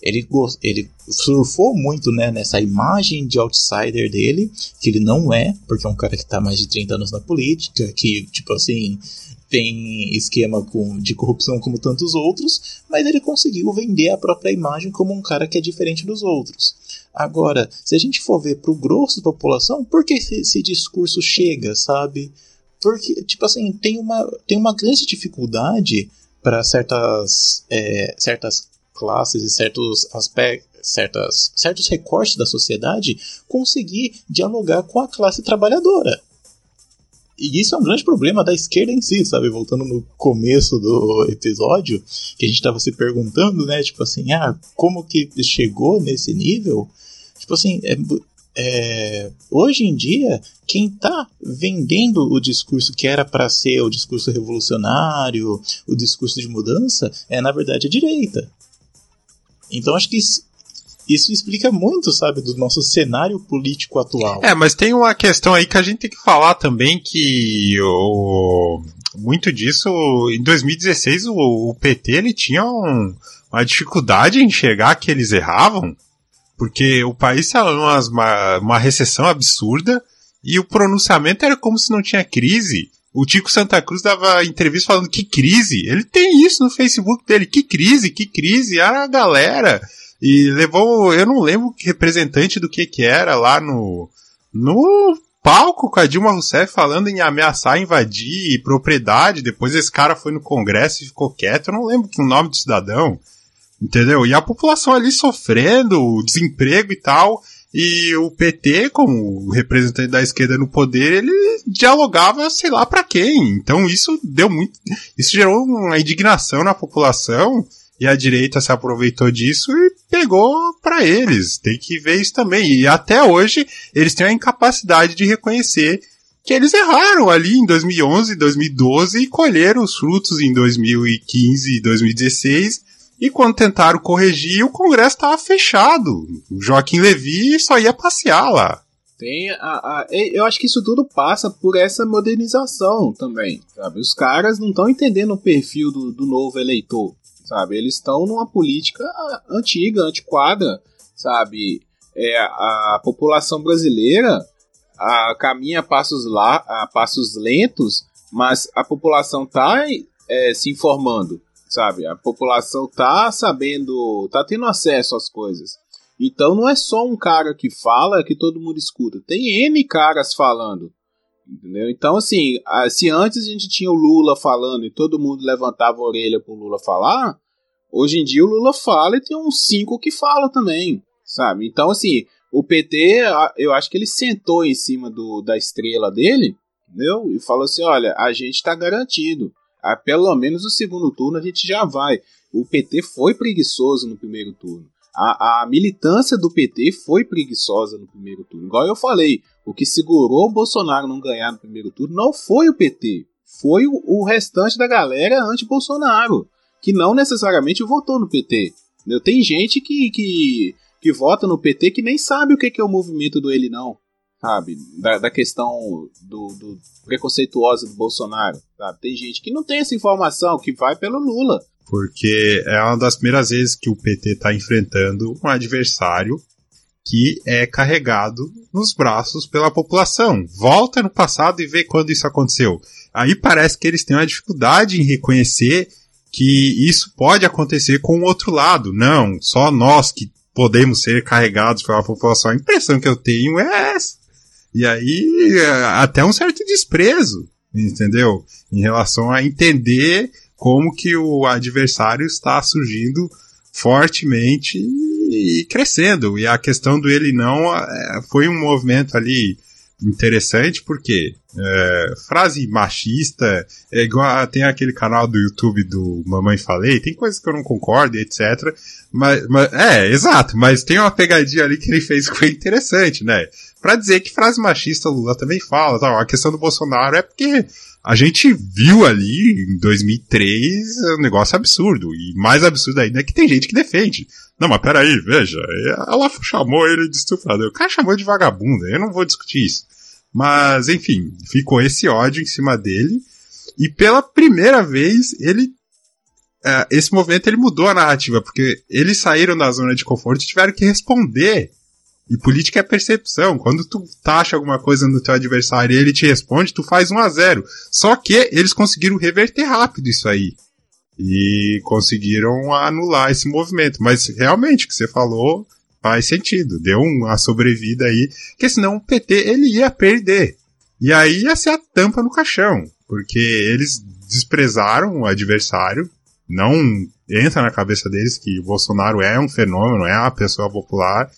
ele, ele surfou muito né, nessa imagem de outsider dele, que ele não é, porque é um cara que está mais de 30 anos na política, que, tipo assim, tem esquema com, de corrupção como tantos outros, mas ele conseguiu vender a própria imagem como um cara que é diferente dos outros. Agora, se a gente for ver pro grosso da população, por que esse, esse discurso chega, sabe? Porque, tipo assim, tem uma, tem uma grande dificuldade para certas, é, certas classes e certos aspectos, certas, certos recortes da sociedade conseguir dialogar com a classe trabalhadora. E isso é um grande problema da esquerda em si, sabe? Voltando no começo do episódio, que a gente estava se perguntando, né? Tipo assim, ah, como que chegou nesse nível? Tipo assim, é, é, hoje em dia, quem está vendendo o discurso que era para ser o discurso revolucionário, o discurso de mudança, é na verdade a direita. Então acho que isso explica muito, sabe, do nosso cenário político atual. É, mas tem uma questão aí que a gente tem que falar também que o, muito disso, em 2016 o, o PT ele tinha um, uma dificuldade em enxergar que eles erravam, porque o país estava numa uma recessão absurda e o pronunciamento era como se não tinha crise. O Tico Santa Cruz dava entrevista falando que crise. Ele tem isso no Facebook dele. Que crise, que crise. A galera. E levou, eu não lembro que representante do que que era lá no, no palco com a Dilma Rousseff falando em ameaçar invadir propriedade. Depois esse cara foi no Congresso e ficou quieto. Eu não lembro que o nome do cidadão. Entendeu? E a população ali sofrendo, desemprego e tal. E o PT, como representante da esquerda no poder, ele dialogava sei lá para quem. Então isso deu muito. Isso gerou uma indignação na população. E a direita se aproveitou disso e pegou para eles. Tem que ver isso também. E até hoje eles têm a incapacidade de reconhecer que eles erraram ali em 2011, 2012 e colheram os frutos em 2015 e 2016 e quando tentaram corrigir, o Congresso estava fechado. O Joaquim Levi só ia passear lá. Tem a, a, eu acho que isso tudo passa por essa modernização também, sabe? Os caras não estão entendendo o perfil do, do novo eleitor, sabe? Eles estão numa política antiga, antiquada, sabe? É, a população brasileira a, caminha a passos, lá, a passos lentos, mas a população está é, se informando sabe? A população tá sabendo, tá tendo acesso às coisas. Então não é só um cara que fala que todo mundo escuta. Tem N caras falando. Entendeu? Então, assim, se antes a gente tinha o Lula falando e todo mundo levantava a orelha pro Lula falar, hoje em dia o Lula fala e tem uns cinco que falam também, sabe? Então, assim, o PT, eu acho que ele sentou em cima do, da estrela dele, entendeu? E falou assim: olha, a gente tá garantido. A, pelo menos o segundo turno a gente já vai. O PT foi preguiçoso no primeiro turno. A, a, militância do PT foi preguiçosa no primeiro turno. Igual eu falei, o que segurou o Bolsonaro não ganhar no primeiro turno não foi o PT, foi o, restante da galera anti-Bolsonaro, que não necessariamente votou no PT. Tem gente que, que, que vota no PT que nem sabe o que é o movimento do ele não sabe? Da, da questão do, do, preconceituosa do Bolsonaro, sabe? Tem gente que não tem essa informação, que vai pelo Lula. Porque é uma das primeiras vezes que o PT está enfrentando um adversário que é carregado nos braços pela população. Volta no passado e vê quando isso aconteceu. Aí parece que eles têm uma dificuldade em reconhecer que isso pode acontecer com o outro lado. Não, só nós que podemos ser carregados pela população. A impressão que eu tenho é essa. E aí, até um certo desprezo, entendeu? Em relação a entender como que o adversário está surgindo fortemente e crescendo. E a questão do ele não é, foi um movimento ali interessante porque é, frase machista é igual tem aquele canal do YouTube do Mamãe Falei tem coisas que eu não concordo etc mas, mas é exato mas tem uma pegadinha ali que ele fez que foi interessante né para dizer que frase machista Lula também fala. Tá? A questão do Bolsonaro é porque a gente viu ali em 2003 um negócio absurdo. E mais absurdo ainda é que tem gente que defende. Não, mas peraí, veja, ela chamou ele de estuprador. O cara chamou de vagabundo, eu não vou discutir isso. Mas, enfim, ficou esse ódio em cima dele. E pela primeira vez, ele. É, esse movimento ele mudou a narrativa, porque eles saíram da zona de conforto e tiveram que responder e política é percepção. Quando tu taxa alguma coisa no teu adversário e ele te responde, tu faz 1 a 0 Só que eles conseguiram reverter rápido isso aí. E conseguiram anular esse movimento. Mas realmente, o que você falou faz sentido. Deu uma sobrevida aí. Porque senão o PT ele ia perder. E aí ia ser a tampa no caixão. Porque eles desprezaram o adversário. Não entra na cabeça deles que o Bolsonaro é um fenômeno, é uma pessoa popular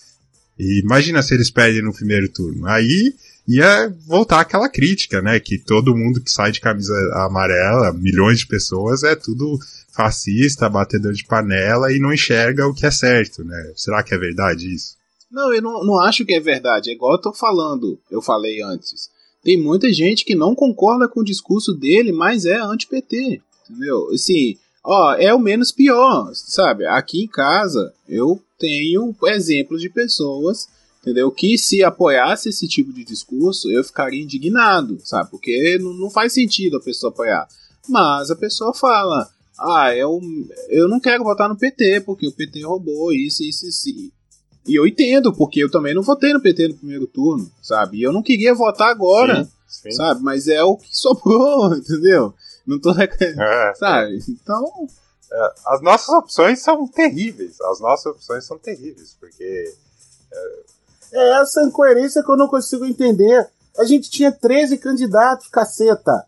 e imagina se eles perdem no primeiro turno. Aí ia voltar aquela crítica, né? Que todo mundo que sai de camisa amarela, milhões de pessoas, é tudo fascista, batedor de panela e não enxerga o que é certo, né? Será que é verdade isso? Não, eu não, não acho que é verdade. É igual eu tô falando, eu falei antes. Tem muita gente que não concorda com o discurso dele, mas é anti-PT. Entendeu? Assim, ó, é o menos pior, sabe? Aqui em casa, eu tenho exemplos de pessoas, entendeu? Que se apoiasse esse tipo de discurso, eu ficaria indignado, sabe? Porque não, faz sentido a pessoa apoiar. Mas a pessoa fala, ah, eu, eu não quero votar no PT, porque o PT roubou isso, isso, isso. E eu entendo, porque eu também não votei no PT no primeiro turno, sabe? E eu não queria votar agora, Sim, sim. sabe? Mas é o que sobrou, entendeu? Não tô É, sabe? Então, é, as nossas opções são terríveis. As nossas opções são terríveis, porque É essa incoerência que eu não consigo entender. A gente tinha 13 candidatos, caceta.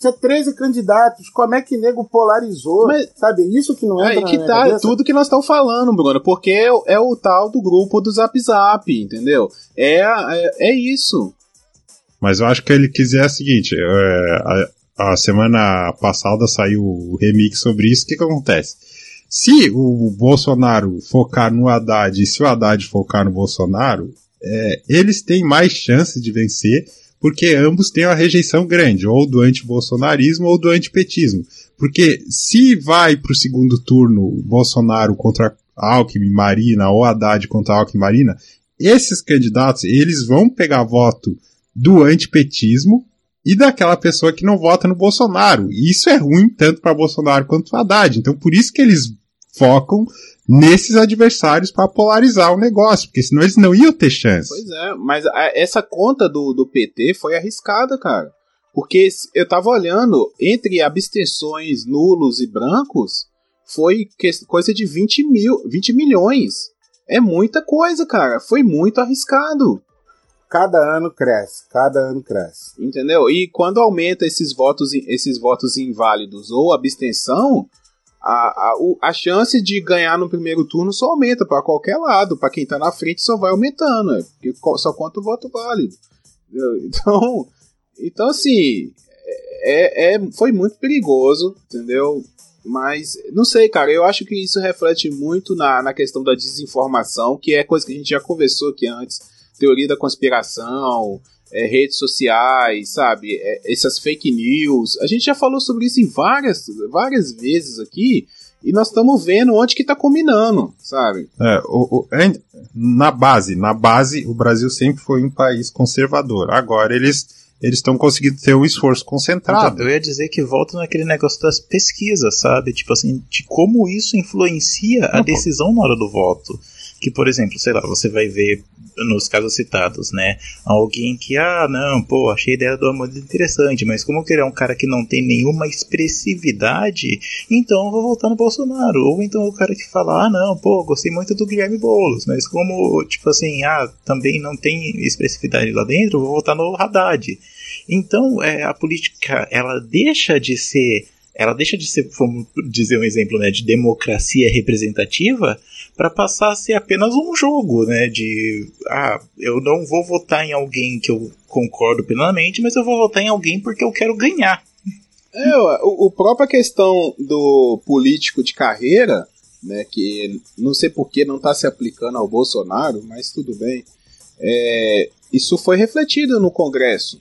Tinha 13 candidatos. Como é que nego polarizou? Mas- Sabe? Isso que não aí na que tá cabeça? tudo que nós estamos falando, Bruno, porque é, o- é o tal do grupo do Zap Zap, entendeu? É, é, é isso. Mas eu acho que ele quiser o seguinte: é, a, a semana passada saiu o remix sobre isso. O que, que acontece? Se o Bolsonaro focar no Haddad e se o Haddad focar no Bolsonaro, é, eles têm mais chance de vencer, porque ambos têm uma rejeição grande, ou do antibolsonarismo ou do antipetismo. Porque se vai para o segundo turno Bolsonaro contra Alckmin, Marina, ou Haddad contra Alckmin, Marina, esses candidatos eles vão pegar voto do antipetismo e daquela pessoa que não vota no Bolsonaro. E isso é ruim tanto para Bolsonaro quanto para Haddad. Então por isso que eles focam nesses adversários para polarizar o negócio, porque senão eles não iam ter chance. Pois é, mas a- essa conta do, do PT foi arriscada, cara. Porque eu tava olhando, entre abstenções nulos e brancos, foi que- coisa de 20 mil, 20 milhões. É muita coisa, cara. Foi muito arriscado. Cada ano cresce, cada ano cresce. Entendeu? E quando aumenta esses votos, esses votos inválidos ou abstenção, a, a, a chance de ganhar no primeiro turno só aumenta para qualquer lado. Para quem tá na frente só vai aumentando, né? porque só conta o voto válido. Então, então assim, é, é- foi muito perigoso, entendeu? Mas, não sei, cara, eu acho que isso reflete muito na, na questão da desinformação, que é coisa que a gente já conversou aqui antes. Teoria da conspiração, é, redes sociais, sabe? É, essas fake news. A gente já falou sobre isso em várias, várias vezes aqui. E nós estamos vendo onde que tá combinando, sabe? É, o- o- en- na base, na base, o Brasil sempre foi um país conservador. Agora eles eles estão conseguindo ter um esforço concentrado. Eu ia dizer que volta naquele negócio das pesquisas, sabe? Tipo assim, de como isso influencia a decisão na hora do voto. Que, por exemplo, sei lá, você vai ver nos casos citados, né? Alguém que, ah, não, pô, achei a ideia do amor interessante, mas como que ele é um cara que não tem nenhuma expressividade, então eu vou votar no Bolsonaro. Ou então o cara que fala, ah, não, pô, gostei muito do Guilherme Boulos, mas como, tipo assim, ah, também não tem expressividade lá dentro, vou votar no Haddad. Então, é, a política, ela deixa de ser, ela deixa de ser, vamos dizer um exemplo, né, de democracia representativa, para passar a ser apenas um jogo, né, de, ah, eu não vou votar em alguém que eu concordo plenamente, mas eu vou votar em alguém porque eu quero ganhar. É, o, o própria questão do político de carreira, né, que não sei por que não está se aplicando ao Bolsonaro, mas tudo bem. É, isso foi refletido no Congresso.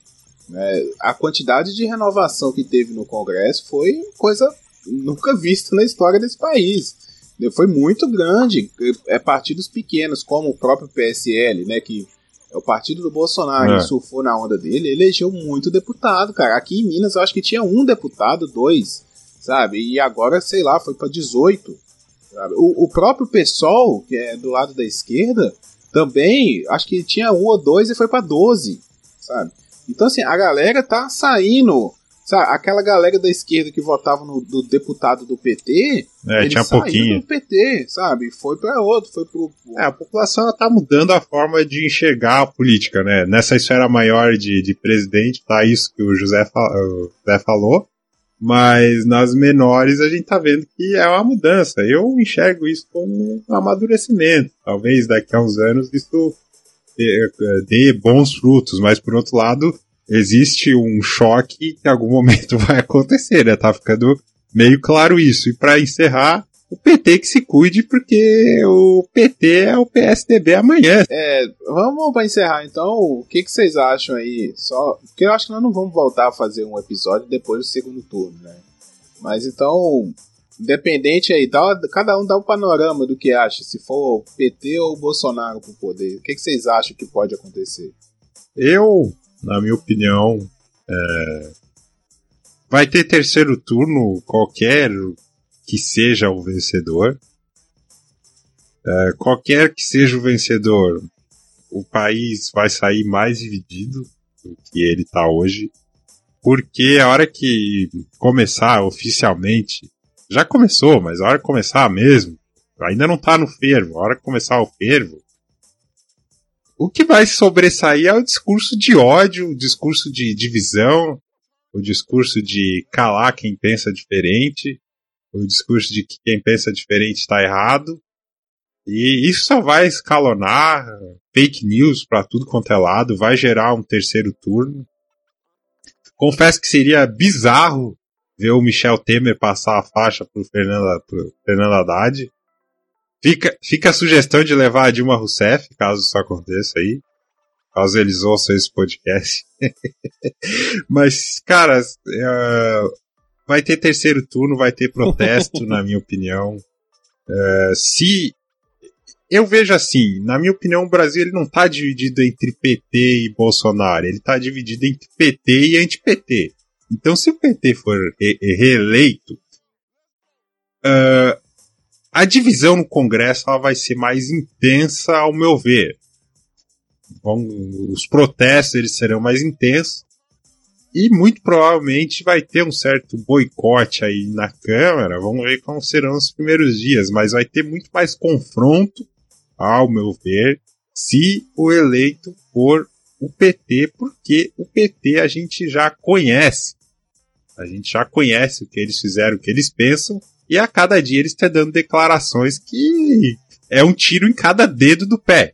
Né? a quantidade de renovação que teve no Congresso foi coisa nunca vista na história desse país. né? Foi muito grande. É partidos pequenos, como o próprio PSL, né, que é o partido do Bolsonaro, É. que surfou na onda dele, elegeu muito deputado, cara. Aqui em Minas eu acho que tinha um deputado, dois, sabe? E agora, sei lá, foi para 18. sabe? O, o próprio PSOL, que é do lado da esquerda, também acho que tinha um ou dois e foi para 12, sabe? Então, assim, a galera tá saindo. Sabe, aquela galera da esquerda que votava no do deputado do PT, É, ele tinha saiu pouquinho. do PT, sabe? Foi para outro, foi pro. É, a população está mudando a forma de enxergar a política, né? Nessa esfera maior de, de presidente, tá isso que o José, o José falou, mas nas menores a gente tá vendo que é uma mudança. Eu enxergo isso como um amadurecimento. Talvez daqui a uns anos isso dê, dê bons frutos, mas por outro lado, existe um choque que em algum momento vai acontecer, né? Tá ficando meio claro isso. E para encerrar, o PT que se cuide, porque o PT é o PSDB amanhã. É, vamos para encerrar então. O que, que vocês acham aí? Só porque eu acho que nós não vamos voltar a fazer um episódio depois do segundo turno, né? Mas então, Independente aí, dá, cada um dá um panorama do que acha, se for PT ou Bolsonaro pro poder. O que, que vocês acham que pode acontecer? Eu, na minha opinião, é, vai ter terceiro turno, qualquer que seja o vencedor. É, qualquer que seja o vencedor, o país vai sair mais dividido do que ele está hoje. Porque a hora que começar oficialmente, já começou, mas a hora que começar mesmo, ainda não tá no fervo. A hora que começar o fervo, o que vai sobressair é o discurso de ódio, o discurso de divisão, o discurso de calar quem pensa diferente, o discurso de que quem pensa diferente está errado. E isso só vai escalonar fake news para tudo quanto é lado, vai gerar um terceiro turno. Confesso que seria bizarro ver o Michel Temer passar a faixa pro Fernando, pro Fernando Haddad. Fica, fica a sugestão de levar a Dilma Rousseff, caso isso aconteça aí. Caso eles ouçam esse podcast. Mas, cara, uh, vai ter terceiro turno, vai ter protesto, na minha opinião. Uh, se eu vejo assim, na minha opinião, o Brasil ele não está dividido entre PT e Bolsonaro, ele está dividido entre PT e anti-PT. Então, se o PT for re reeleito, uh, a divisão no Congresso ela vai ser mais intensa, ao meu ver. Os protestos eles serão mais intensos e muito provavelmente vai ter um certo boicote aí na Câmara. Vamos ver como serão os primeiros dias, mas vai ter muito mais confronto ao meu ver, se o eleito for o PT, porque o PT a gente já conhece. A gente já conhece o que eles fizeram, o que eles pensam, e a cada dia eles estão dando declarações que é um tiro em cada dedo do pé.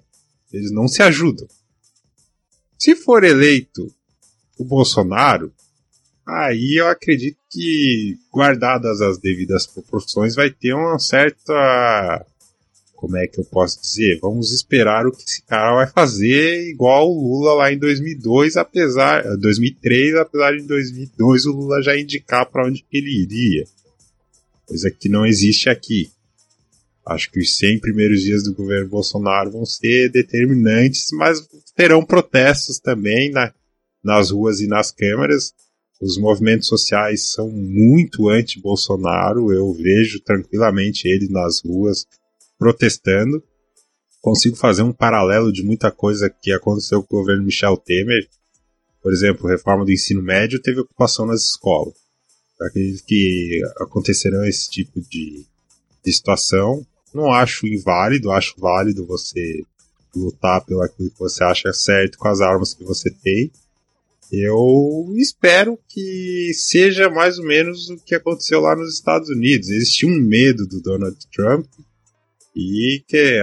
Eles não se ajudam. Se for eleito o Bolsonaro, aí eu acredito que, guardadas as devidas proporções, vai ter uma certa como é que eu posso dizer? Vamos esperar o que esse cara vai fazer, igual o Lula lá em 2002, apesar 2003, apesar de em 2002 o Lula já indicar para onde ele iria. Coisa que não existe aqui. Acho que os 100 primeiros dias do governo Bolsonaro vão ser determinantes, mas terão protestos também na, nas ruas e nas câmaras. Os movimentos sociais são muito anti-Bolsonaro, eu vejo tranquilamente ele nas ruas protestando. Consigo fazer um paralelo de muita coisa que aconteceu com o governo Michel Temer. Por exemplo, reforma do ensino médio teve ocupação nas escolas. acredito que acontecerão esse tipo de, de situação. Não acho inválido, acho válido você lutar pelo que você acha certo com as armas que você tem. Eu espero que seja mais ou menos o que aconteceu lá nos Estados Unidos. Existia um medo do Donald Trump e que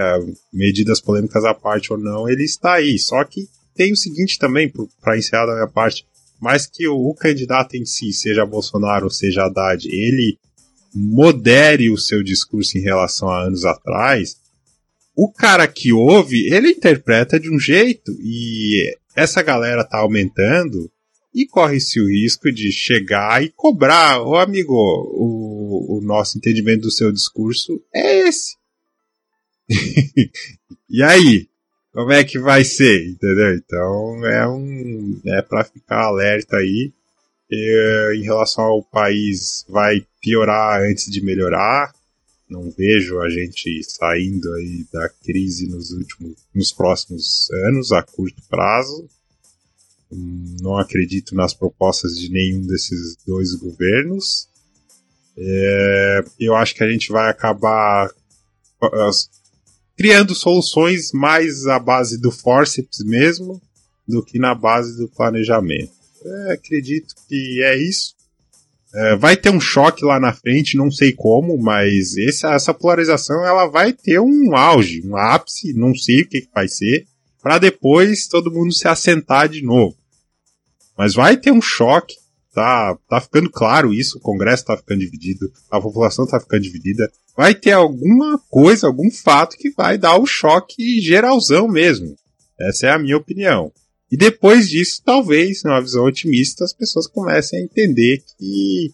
medidas polêmicas à parte ou não, ele está aí. Só que tem o seguinte também, para encerrar da minha parte, mais que o, o, candidato em si, seja Bolsonaro ou seja Haddad, ele modere o seu discurso em relação a anos atrás, o cara que ouve, ele interpreta de um jeito e essa galera tá aumentando e corre-se o risco de chegar e cobrar, ô amigo, o, o nosso entendimento do seu discurso é esse. e aí? Como é que vai ser? Entendeu? Então é um. É para ficar alerta aí. E, em relação ao país, vai piorar antes de melhorar. Não vejo a gente saindo aí da crise nos últimos, nos próximos anos, a curto prazo. Não acredito nas propostas de nenhum desses dois governos. É, eu acho que a gente vai acabar criando soluções mais à base do forceps mesmo do que na base do planejamento. É, acredito que é isso. É, vai ter um choque lá na frente, não sei como, mas essa, essa polarização ela vai ter um auge, um ápice, não sei o que, que vai ser, para depois todo mundo se assentar de novo. Mas vai ter um choque, tá, tá ficando claro isso, o Congresso tá ficando dividido, a população tá ficando dividida, vai ter alguma coisa, algum fato que vai dar o choque geralzão mesmo. Essa é a minha opinião. E depois disso, talvez, numa visão otimista, as pessoas comecem a entender que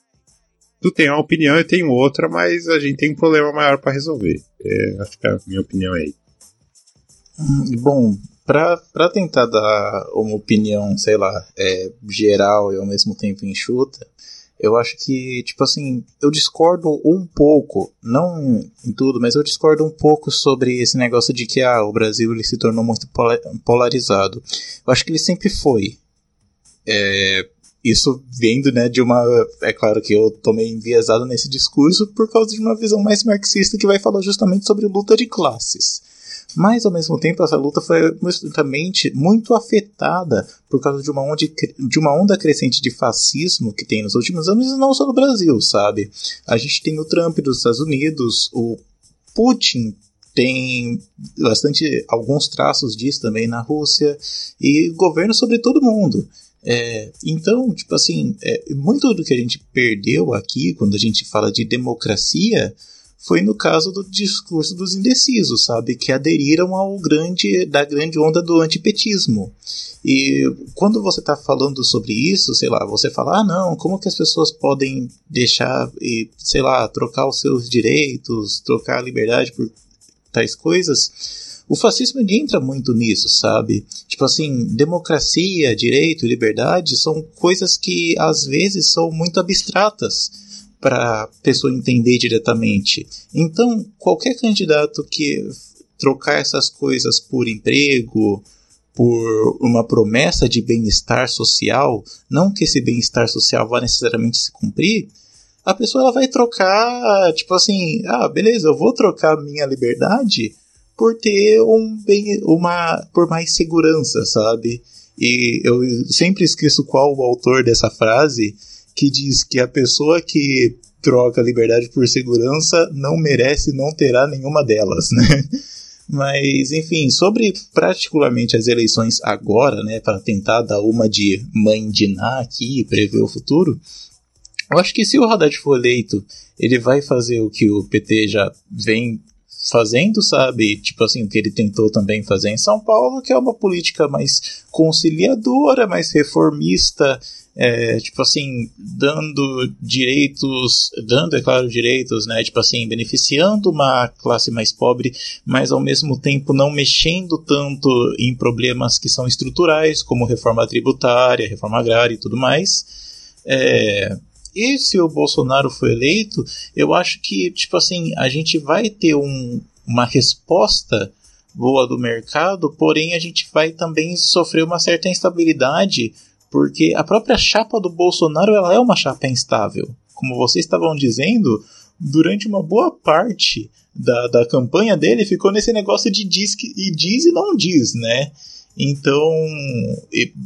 Tu tem uma opinião, eu tenho outra, mas a gente tem um problema maior para resolver. É, acho que a minha opinião é aí. Bom, para tentar dar uma opinião, sei lá, é, geral e ao mesmo tempo enxuta, eu acho que, tipo assim, eu discordo um pouco, não em, tudo, mas eu discordo um pouco sobre esse negócio de que ah, o Brasil ele se tornou muito pola- polarizado. Eu acho que ele sempre foi. É, isso vindo né, de uma. É claro que eu tô meio enviesado nesse discurso por causa de uma visão mais marxista que vai falar justamente sobre luta de classes. Mas, ao mesmo tempo, essa luta foi justamente muito afetada por causa de uma, onda, de uma onda crescente de fascismo que tem nos últimos anos, e não só no Brasil, sabe? A gente tem o Trump dos Estados Unidos, o Putin tem bastante alguns traços disso também na Rússia, e governo sobre todo mundo. É, então, tipo assim, é, muito do que a gente perdeu aqui quando a gente fala de democracia foi no caso do discurso dos indecisos, sabe, que aderiram ao grande da grande onda do antipetismo. E quando você está falando sobre isso, sei lá, você fala, ah, não, como que as pessoas podem deixar e, sei lá, trocar os seus direitos, trocar a liberdade por tais coisas? O fascismo entra muito nisso, sabe? Tipo assim, democracia, direito, liberdade são coisas que às vezes são muito abstratas para a pessoa entender diretamente. Então, qualquer candidato que trocar essas coisas por emprego, por uma promessa de bem-estar social, não que esse bem-estar social vá necessariamente se cumprir, a pessoa ela vai trocar, tipo assim, ah, beleza, eu vou trocar minha liberdade por ter um bem, uma, por mais segurança, sabe? E eu sempre esqueço qual o autor dessa frase, que diz que a pessoa que troca liberdade por segurança não merece, não terá nenhuma delas, né? Mas, enfim, sobre particularmente as eleições agora, né, para tentar dar uma de mãe de Ná aqui e prever o futuro, eu acho que se o Haddad for eleito, ele vai fazer o que o PT já vem fazendo, sabe? Tipo assim, o que ele tentou também fazer em São Paulo, que é uma política mais conciliadora, mais reformista, é, tipo assim, dando direitos, dando, é claro, direitos, né, tipo assim, beneficiando uma classe mais pobre, mas ao mesmo tempo não mexendo tanto em problemas que são estruturais, como reforma tributária, reforma agrária e tudo mais. É, e se o Bolsonaro for eleito, eu acho que, tipo assim, a gente vai ter um, uma resposta boa do mercado, porém a gente vai também sofrer uma certa instabilidade porque a própria chapa do Bolsonaro ela é uma chapa instável. Como vocês estavam dizendo, durante uma boa parte da, da campanha dele ficou nesse negócio de diz que, e diz e não diz, né? Então,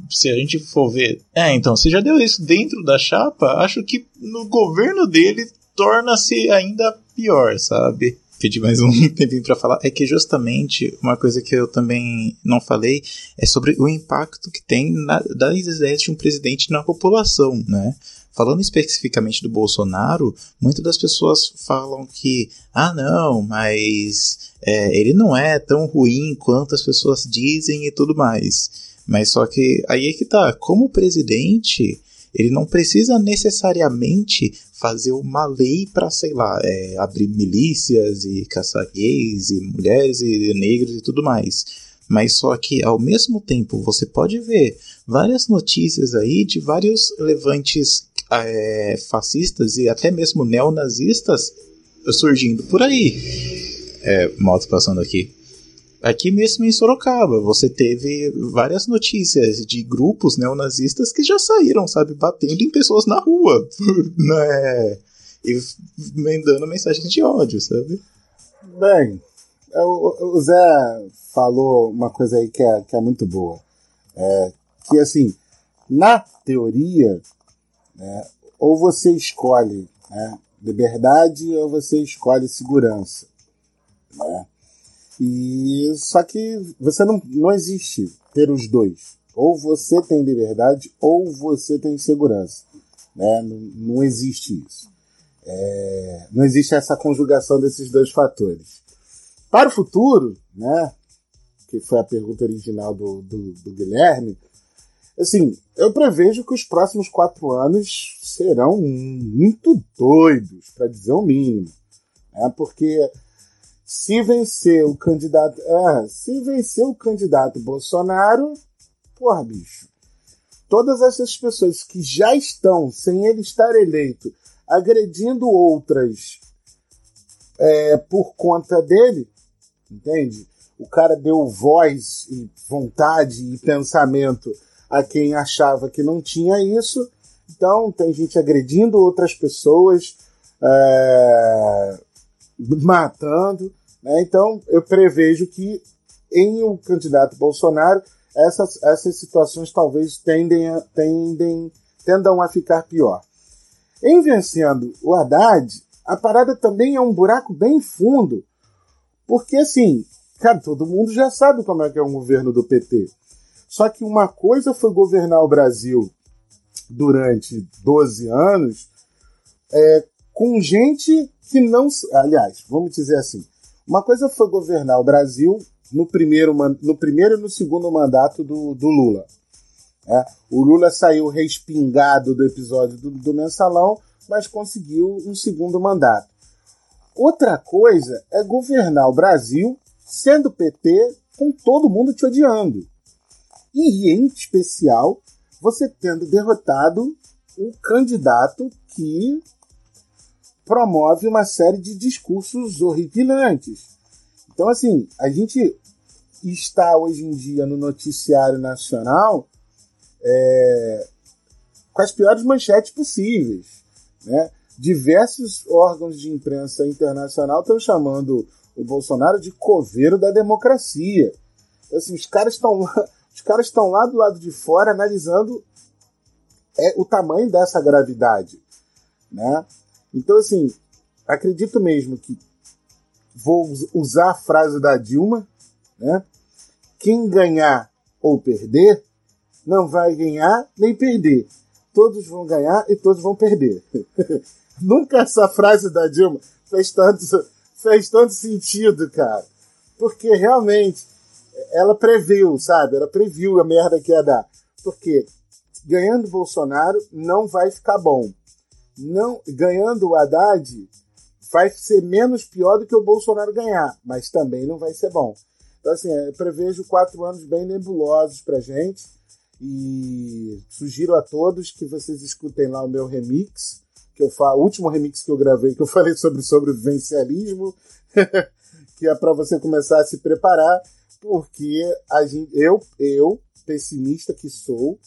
se a gente for ver. É, então, se já deu isso dentro da chapa, acho que no governo dele torna-se ainda pior, sabe? Pedir mais um tempinho para falar, é que justamente uma coisa que eu também não falei é sobre o impacto que tem na, das ideias de um presidente na população, né? Falando especificamente do Bolsonaro, muitas das pessoas falam que, ah, não, mas é, ele não é tão ruim quanto as pessoas dizem e tudo mais. Mas só que aí é que tá, como presidente, ele não precisa necessariamente fazer uma lei para, sei lá, é, abrir milícias e caçar gays e mulheres e negros e tudo mais. Mas só que ao mesmo tempo você pode ver várias notícias aí de vários levantes é, fascistas e até mesmo neonazistas surgindo por aí. É, moto passando aqui. Aqui mesmo em Sorocaba, você teve várias notícias de grupos neonazistas que já saíram, sabe, batendo em pessoas na rua, né? E mandando mensagens de ódio, sabe? Bem, o, Zé falou uma coisa aí que é, que é muito boa. É, que assim, na teoria, né, ou você escolhe né, liberdade ou você escolhe segurança. Né? E só que você não, não existe ter os dois. Ou você tem liberdade ou você tem segurança. Né? Não, não existe isso. É, não existe essa conjugação desses dois fatores. Para o futuro, né, que foi a pergunta original do, do, do Guilherme, assim, eu prevejo que os próximos quatro anos serão muito doidos, para dizer o mínimo. Né? Porque se vencer o candidato. É, se vencer o candidato Bolsonaro, porra, bicho. Todas essas pessoas que já estão, sem ele estar eleito, agredindo outras é, por conta dele, entende? O cara deu voz e vontade e pensamento a quem achava que não tinha isso. Então, tem gente agredindo outras pessoas, é, matando. Né? Então, eu prevejo que em o um candidato Bolsonaro, essas, essas situações talvez tendem a, tendem, tendam a ficar pior. Em vencendo o Haddad, a parada também é um buraco bem fundo, porque assim, cara, todo mundo já sabe como é que é um governo do PT. Só que uma coisa foi governar o Brasil durante 12 anos é, com gente que não. Aliás, vamos dizer assim. Uma coisa foi governar o Brasil no primeiro, no primeiro e no segundo mandato do, do Lula. É, o Lula saiu respingado do episódio do, do mensalão, mas conseguiu um segundo mandato. Outra coisa é governar o Brasil sendo PT com todo mundo te odiando. E, em especial, você tendo derrotado o candidato que promove uma série de discursos horripilantes. Então, assim, a gente está hoje em dia no noticiário nacional é, com as piores manchetes possíveis. Né? Diversos órgãos de imprensa internacional estão chamando o Bolsonaro de coveiro da democracia. Então, assim, os caras estão os caras estão lá do lado de fora analisando é, o tamanho dessa gravidade, né? Então, assim, acredito mesmo que vou usar a frase da Dilma, né? Quem ganhar ou perder não vai ganhar nem perder. Todos vão ganhar e todos vão perder. Nunca essa frase da Dilma fez tanto, fez tanto sentido, cara. Porque realmente ela previu, sabe? Ela previu a merda que ia dar. Porque ganhando Bolsonaro não vai ficar bom. Não, ganhando o Haddad vai ser menos pior do que o Bolsonaro ganhar, mas também não vai ser bom. Então, assim, eu prevejo quatro anos bem nebulosos pra gente. E sugiro a todos que vocês escutem lá o meu remix, que eu falo, o último remix que eu gravei, que eu falei sobre sobrevivencialismo, que é para você começar a se preparar porque gente, eu, eu, pessimista que sou,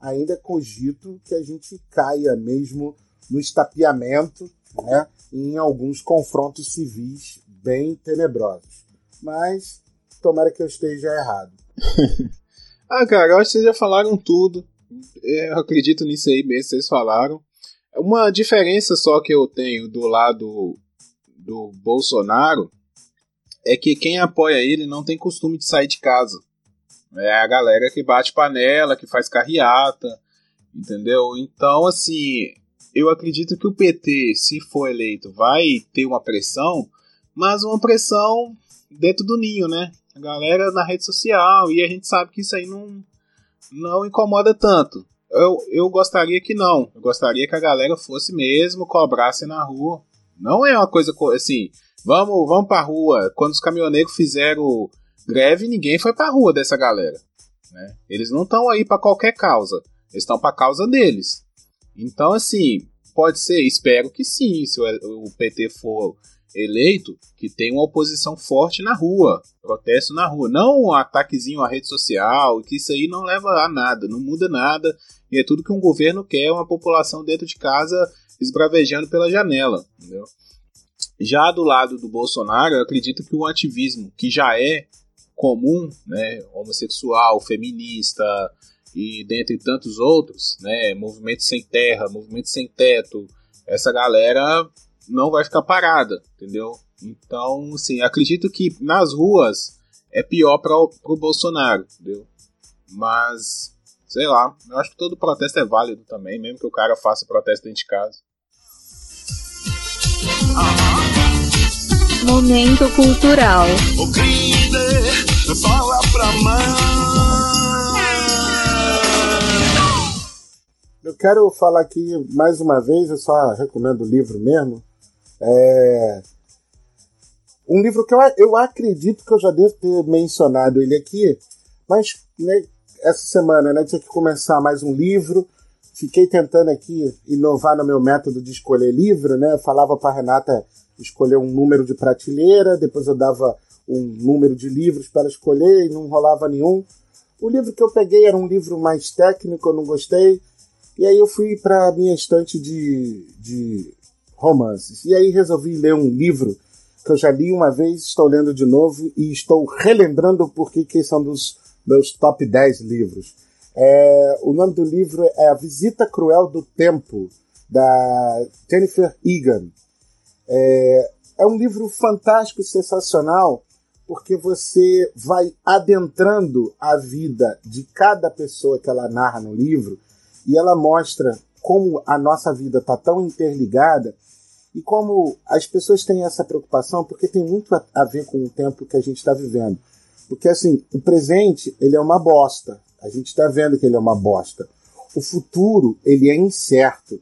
ainda cogito que a gente caia mesmo no estapeamento, né, em alguns confrontos civis bem tenebrosos. Mas tomara que eu esteja errado. ah, cara, eu acho que vocês já falaram tudo. Eu acredito nisso aí mesmo, vocês falaram. Uma diferença só que eu tenho do lado do Bolsonaro é que quem apoia ele não tem costume de sair de casa. É a galera que bate panela, que faz carreata, entendeu? Então, assim, eu acredito que o PT, se for eleito, vai ter uma pressão, mas uma pressão dentro do ninho, né? A galera na rede social, e a gente sabe que isso aí não, não incomoda tanto. Eu, eu gostaria que não. Eu gostaria que a galera fosse mesmo, cobrasse na rua. Não é uma coisa assim Vamos, vamos pra rua. Quando os caminhoneiros fizeram greve, ninguém foi pra rua dessa galera. Né? Eles não estão aí para qualquer causa. Eles estão pra causa deles. Então, assim, pode ser, espero que sim, se o PT for eleito, que tenha uma oposição forte na rua, protesto na rua, não um ataquezinho à rede social, que isso aí não leva a nada, não muda nada, e é tudo que um governo quer, uma população dentro de casa esbravejando pela janela, entendeu? Já do lado do Bolsonaro, eu acredito que o ativismo, que já é comum, né, homossexual, feminista e dentre tantos outros, né, movimento sem terra, movimento sem teto, essa galera não vai ficar parada, entendeu? Então, sim, acredito que nas ruas é pior para o Bolsonaro, entendeu? Mas, sei lá, eu acho que todo protesto é válido também, mesmo que o cara faça protesto dentro de casa. Momento cultural. fala pra mãe. Eu quero falar aqui mais uma vez, eu só recomendo o livro mesmo. É um livro que eu, eu acredito que eu já devo ter mencionado ele aqui, mas né, essa semana né, tinha que começar mais um livro. Fiquei tentando aqui inovar no meu método de escolher livro, né? Eu falava para Renata escolher um número de prateleira, depois eu dava um número de livros para escolher e não rolava nenhum. O livro que eu peguei era um livro mais técnico, eu não gostei. E aí eu fui para minha estante de, de romances. E aí resolvi ler um livro que eu já li uma vez, estou lendo de novo e estou relembrando porque que são dos meus top 10 livros. É, o nome do livro é A Visita Cruel do Tempo, da Jennifer Egan. É, é um livro fantástico e sensacional porque você vai adentrando a vida de cada pessoa que ela narra no livro e ela mostra como a nossa vida está tão interligada e como as pessoas têm essa preocupação porque tem muito a ver com o tempo que a gente está vivendo. Porque assim, o presente ele é uma bosta. A gente está vendo que ele é uma bosta. O futuro ele é incerto.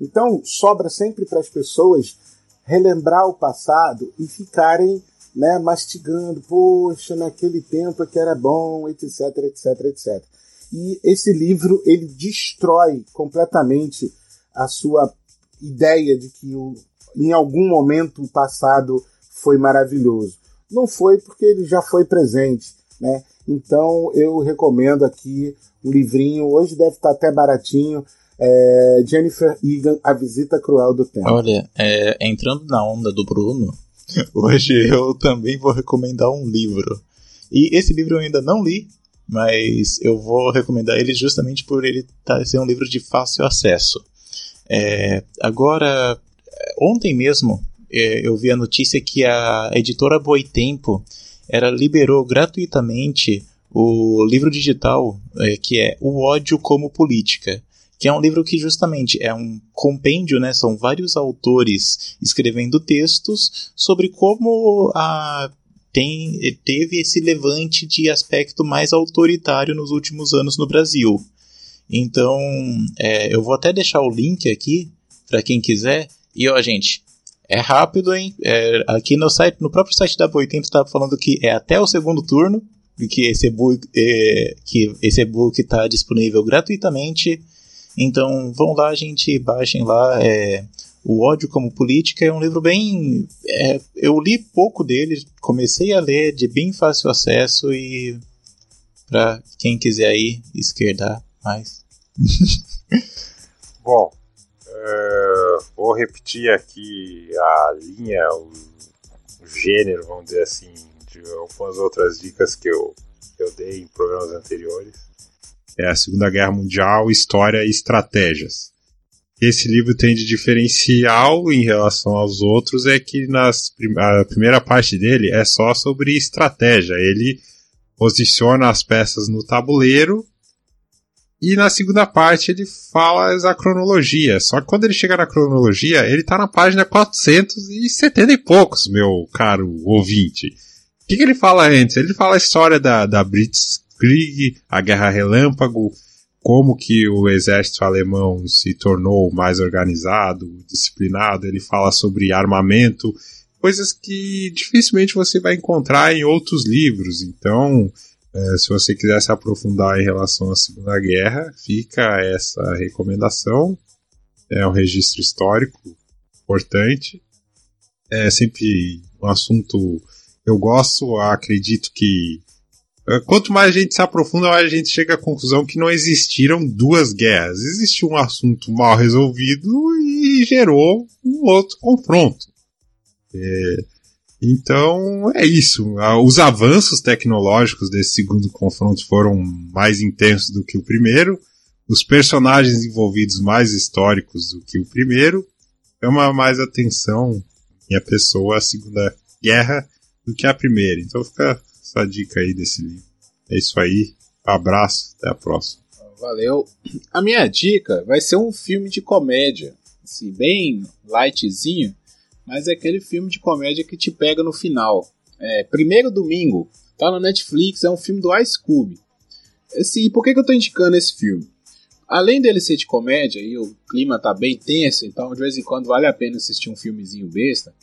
Então sobra sempre para as pessoas relembrar o passado e ficarem né, mastigando, poxa, naquele tempo é que era bom, etc, etc, etc. E esse livro ele destrói completamente a sua ideia de que o, em algum momento o passado foi maravilhoso. Não foi porque ele já foi presente, né? Então eu recomendo aqui um livrinho, hoje deve estar até baratinho, é Jennifer Egan, A Visita Cruel do Tempo. Olha, é, entrando na onda do Bruno, Hoje eu também vou recomendar um livro. E esse livro eu ainda não li, mas eu vou recomendar ele justamente por ele tá, ser um livro de fácil acesso. É, agora, ontem mesmo é, eu vi a notícia que a editora Boitempo ela liberou gratuitamente o livro digital é, que é O ódio como política que é um livro que justamente é um compêndio, né? São vários autores escrevendo textos sobre como a tem, teve esse levante de aspecto mais autoritário nos últimos anos no Brasil. Então, é, eu vou até deixar o link aqui para quem quiser. E ó, gente, é rápido, hein? É, aqui no site, no próprio site da Boitempo está falando que é até o segundo turno, que esse e-book é, que esse e-book está disponível gratuitamente então vão lá, gente, baixem lá. É, o ódio como política é um livro bem. É, eu li pouco dele, comecei a ler de bem fácil acesso e para quem quiser aí esquerdar mais. Bom, é, vou repetir aqui a linha, o, o, gênero, vamos dizer assim, de algumas outras dicas que eu, que eu dei em programas anteriores é a Segunda Guerra Mundial, História e Estratégias. Esse livro tem de diferencial em relação aos outros é que nas, a primeira parte dele é só sobre estratégia. Ele posiciona as peças no tabuleiro e na segunda parte ele fala da cronologia. Só que quando ele chega na cronologia, ele está na página 470 e poucos, meu caro ouvinte. O que, que ele fala antes? Ele fala a história da, da Brits Krieg, a Guerra Relâmpago, como que o exército alemão se tornou mais organizado, disciplinado, ele fala sobre armamento, coisas que dificilmente você vai encontrar em outros livros. Então, é, se você quiser se aprofundar em relação à Segunda Guerra, fica essa recomendação. É um registro histórico importante. É sempre um assunto eu gosto, acredito que quanto mais a gente se aprofunda, mais a gente chega à conclusão que não existiram duas guerras. Existiu um assunto mal resolvido e gerou um outro confronto. É, então é isso. Os avanços tecnológicos desse segundo confronto foram mais intensos do que o primeiro. Os personagens envolvidos mais históricos do que o primeiro. Chama mais atenção minha pessoa a Segunda Guerra do que a primeira. Então fica essa dica aí desse livro. É isso aí. Abraço, até a próxima. Valeu. A minha dica vai ser um filme de comédia. Assim, bem lightzinho, mas é aquele filme de comédia que te pega no final. É, Primeiro Domingo, tá na Netflix, é um filme do Ice Cube. Assim, por que, que eu tô indicando esse filme? além dele ser de comédia e o clima tá bem tenso, então de vez em quando vale a pena assistir um filmezinho besta.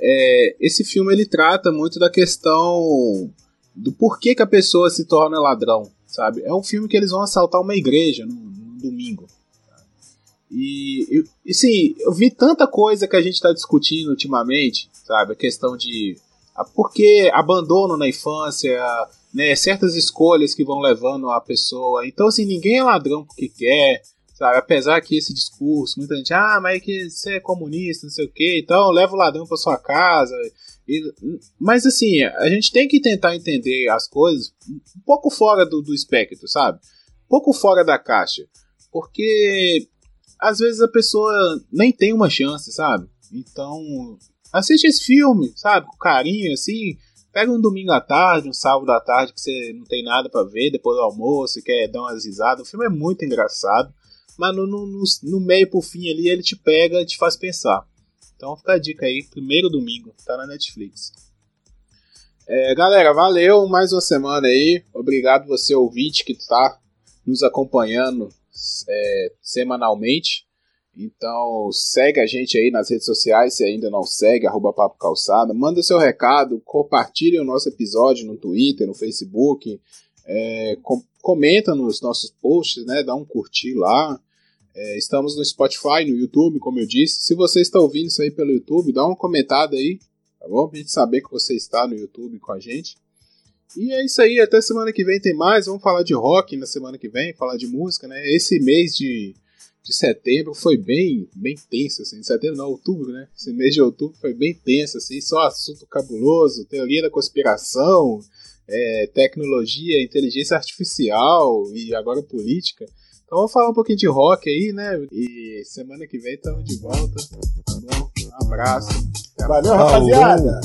É, esse filme ele trata muito da questão do porquê que a pessoa se torna ladrão, sabe? É um filme que eles vão assaltar uma igreja no, no domingo. E, e, sim, eu vi tanta coisa que a gente está discutindo ultimamente, sabe? A questão de a, por que abandono na infância, né? Certas escolhas que vão levando a pessoa. Então, assim, ninguém é ladrão porque quer, sabe? Apesar que esse discurso, muita gente, ah, mas é que você é comunista, não sei o que, então leva o ladrão para sua casa. E, mas, assim, a gente tem que tentar entender as coisas um pouco fora do, do espectro, sabe? Um pouco fora da caixa. Porque às vezes a pessoa nem tem uma chance, sabe? Então, assiste esse filme, sabe? Com carinho, assim. Pega um domingo à tarde, um sábado à tarde, que você não tem nada para ver depois do almoço, quer dar umas risadas. O filme é muito engraçado, mas no, no, no, meio pro fim ali ele te pega e te faz pensar. Então fica a dica aí, primeiro domingo, tá na Netflix. É, galera, valeu mais uma semana aí. Obrigado você ouvinte que tá nos acompanhando é, semanalmente. Então segue a gente aí nas redes sociais, se ainda não segue, arroba Papo Calçada. Manda seu recado, compartilhe o nosso episódio no Twitter, no Facebook. É, com, comenta nos nossos posts, né? Dá um curtir lá. É, estamos no Spotify, no YouTube, como eu disse. Se você está ouvindo isso aí pelo YouTube, dá uma comentada aí, tá bom? Pra gente saber que você está no YouTube com a gente. E é isso aí, até semana que vem tem mais. Vamos falar de rock na semana que vem, falar de música, né? Esse mês de, de setembro foi bem, bem tenso, assim. Setembro não, outubro, né? Esse mês de outubro foi bem tenso, assim. Só assunto cabuloso, teoria da conspiração, é, tecnologia, inteligência artificial e agora política. Então vamos falar um pouquinho de rock aí, né? E semana que vem estamos de volta. Tá bom? Um abraço. Valeu, rapaziada!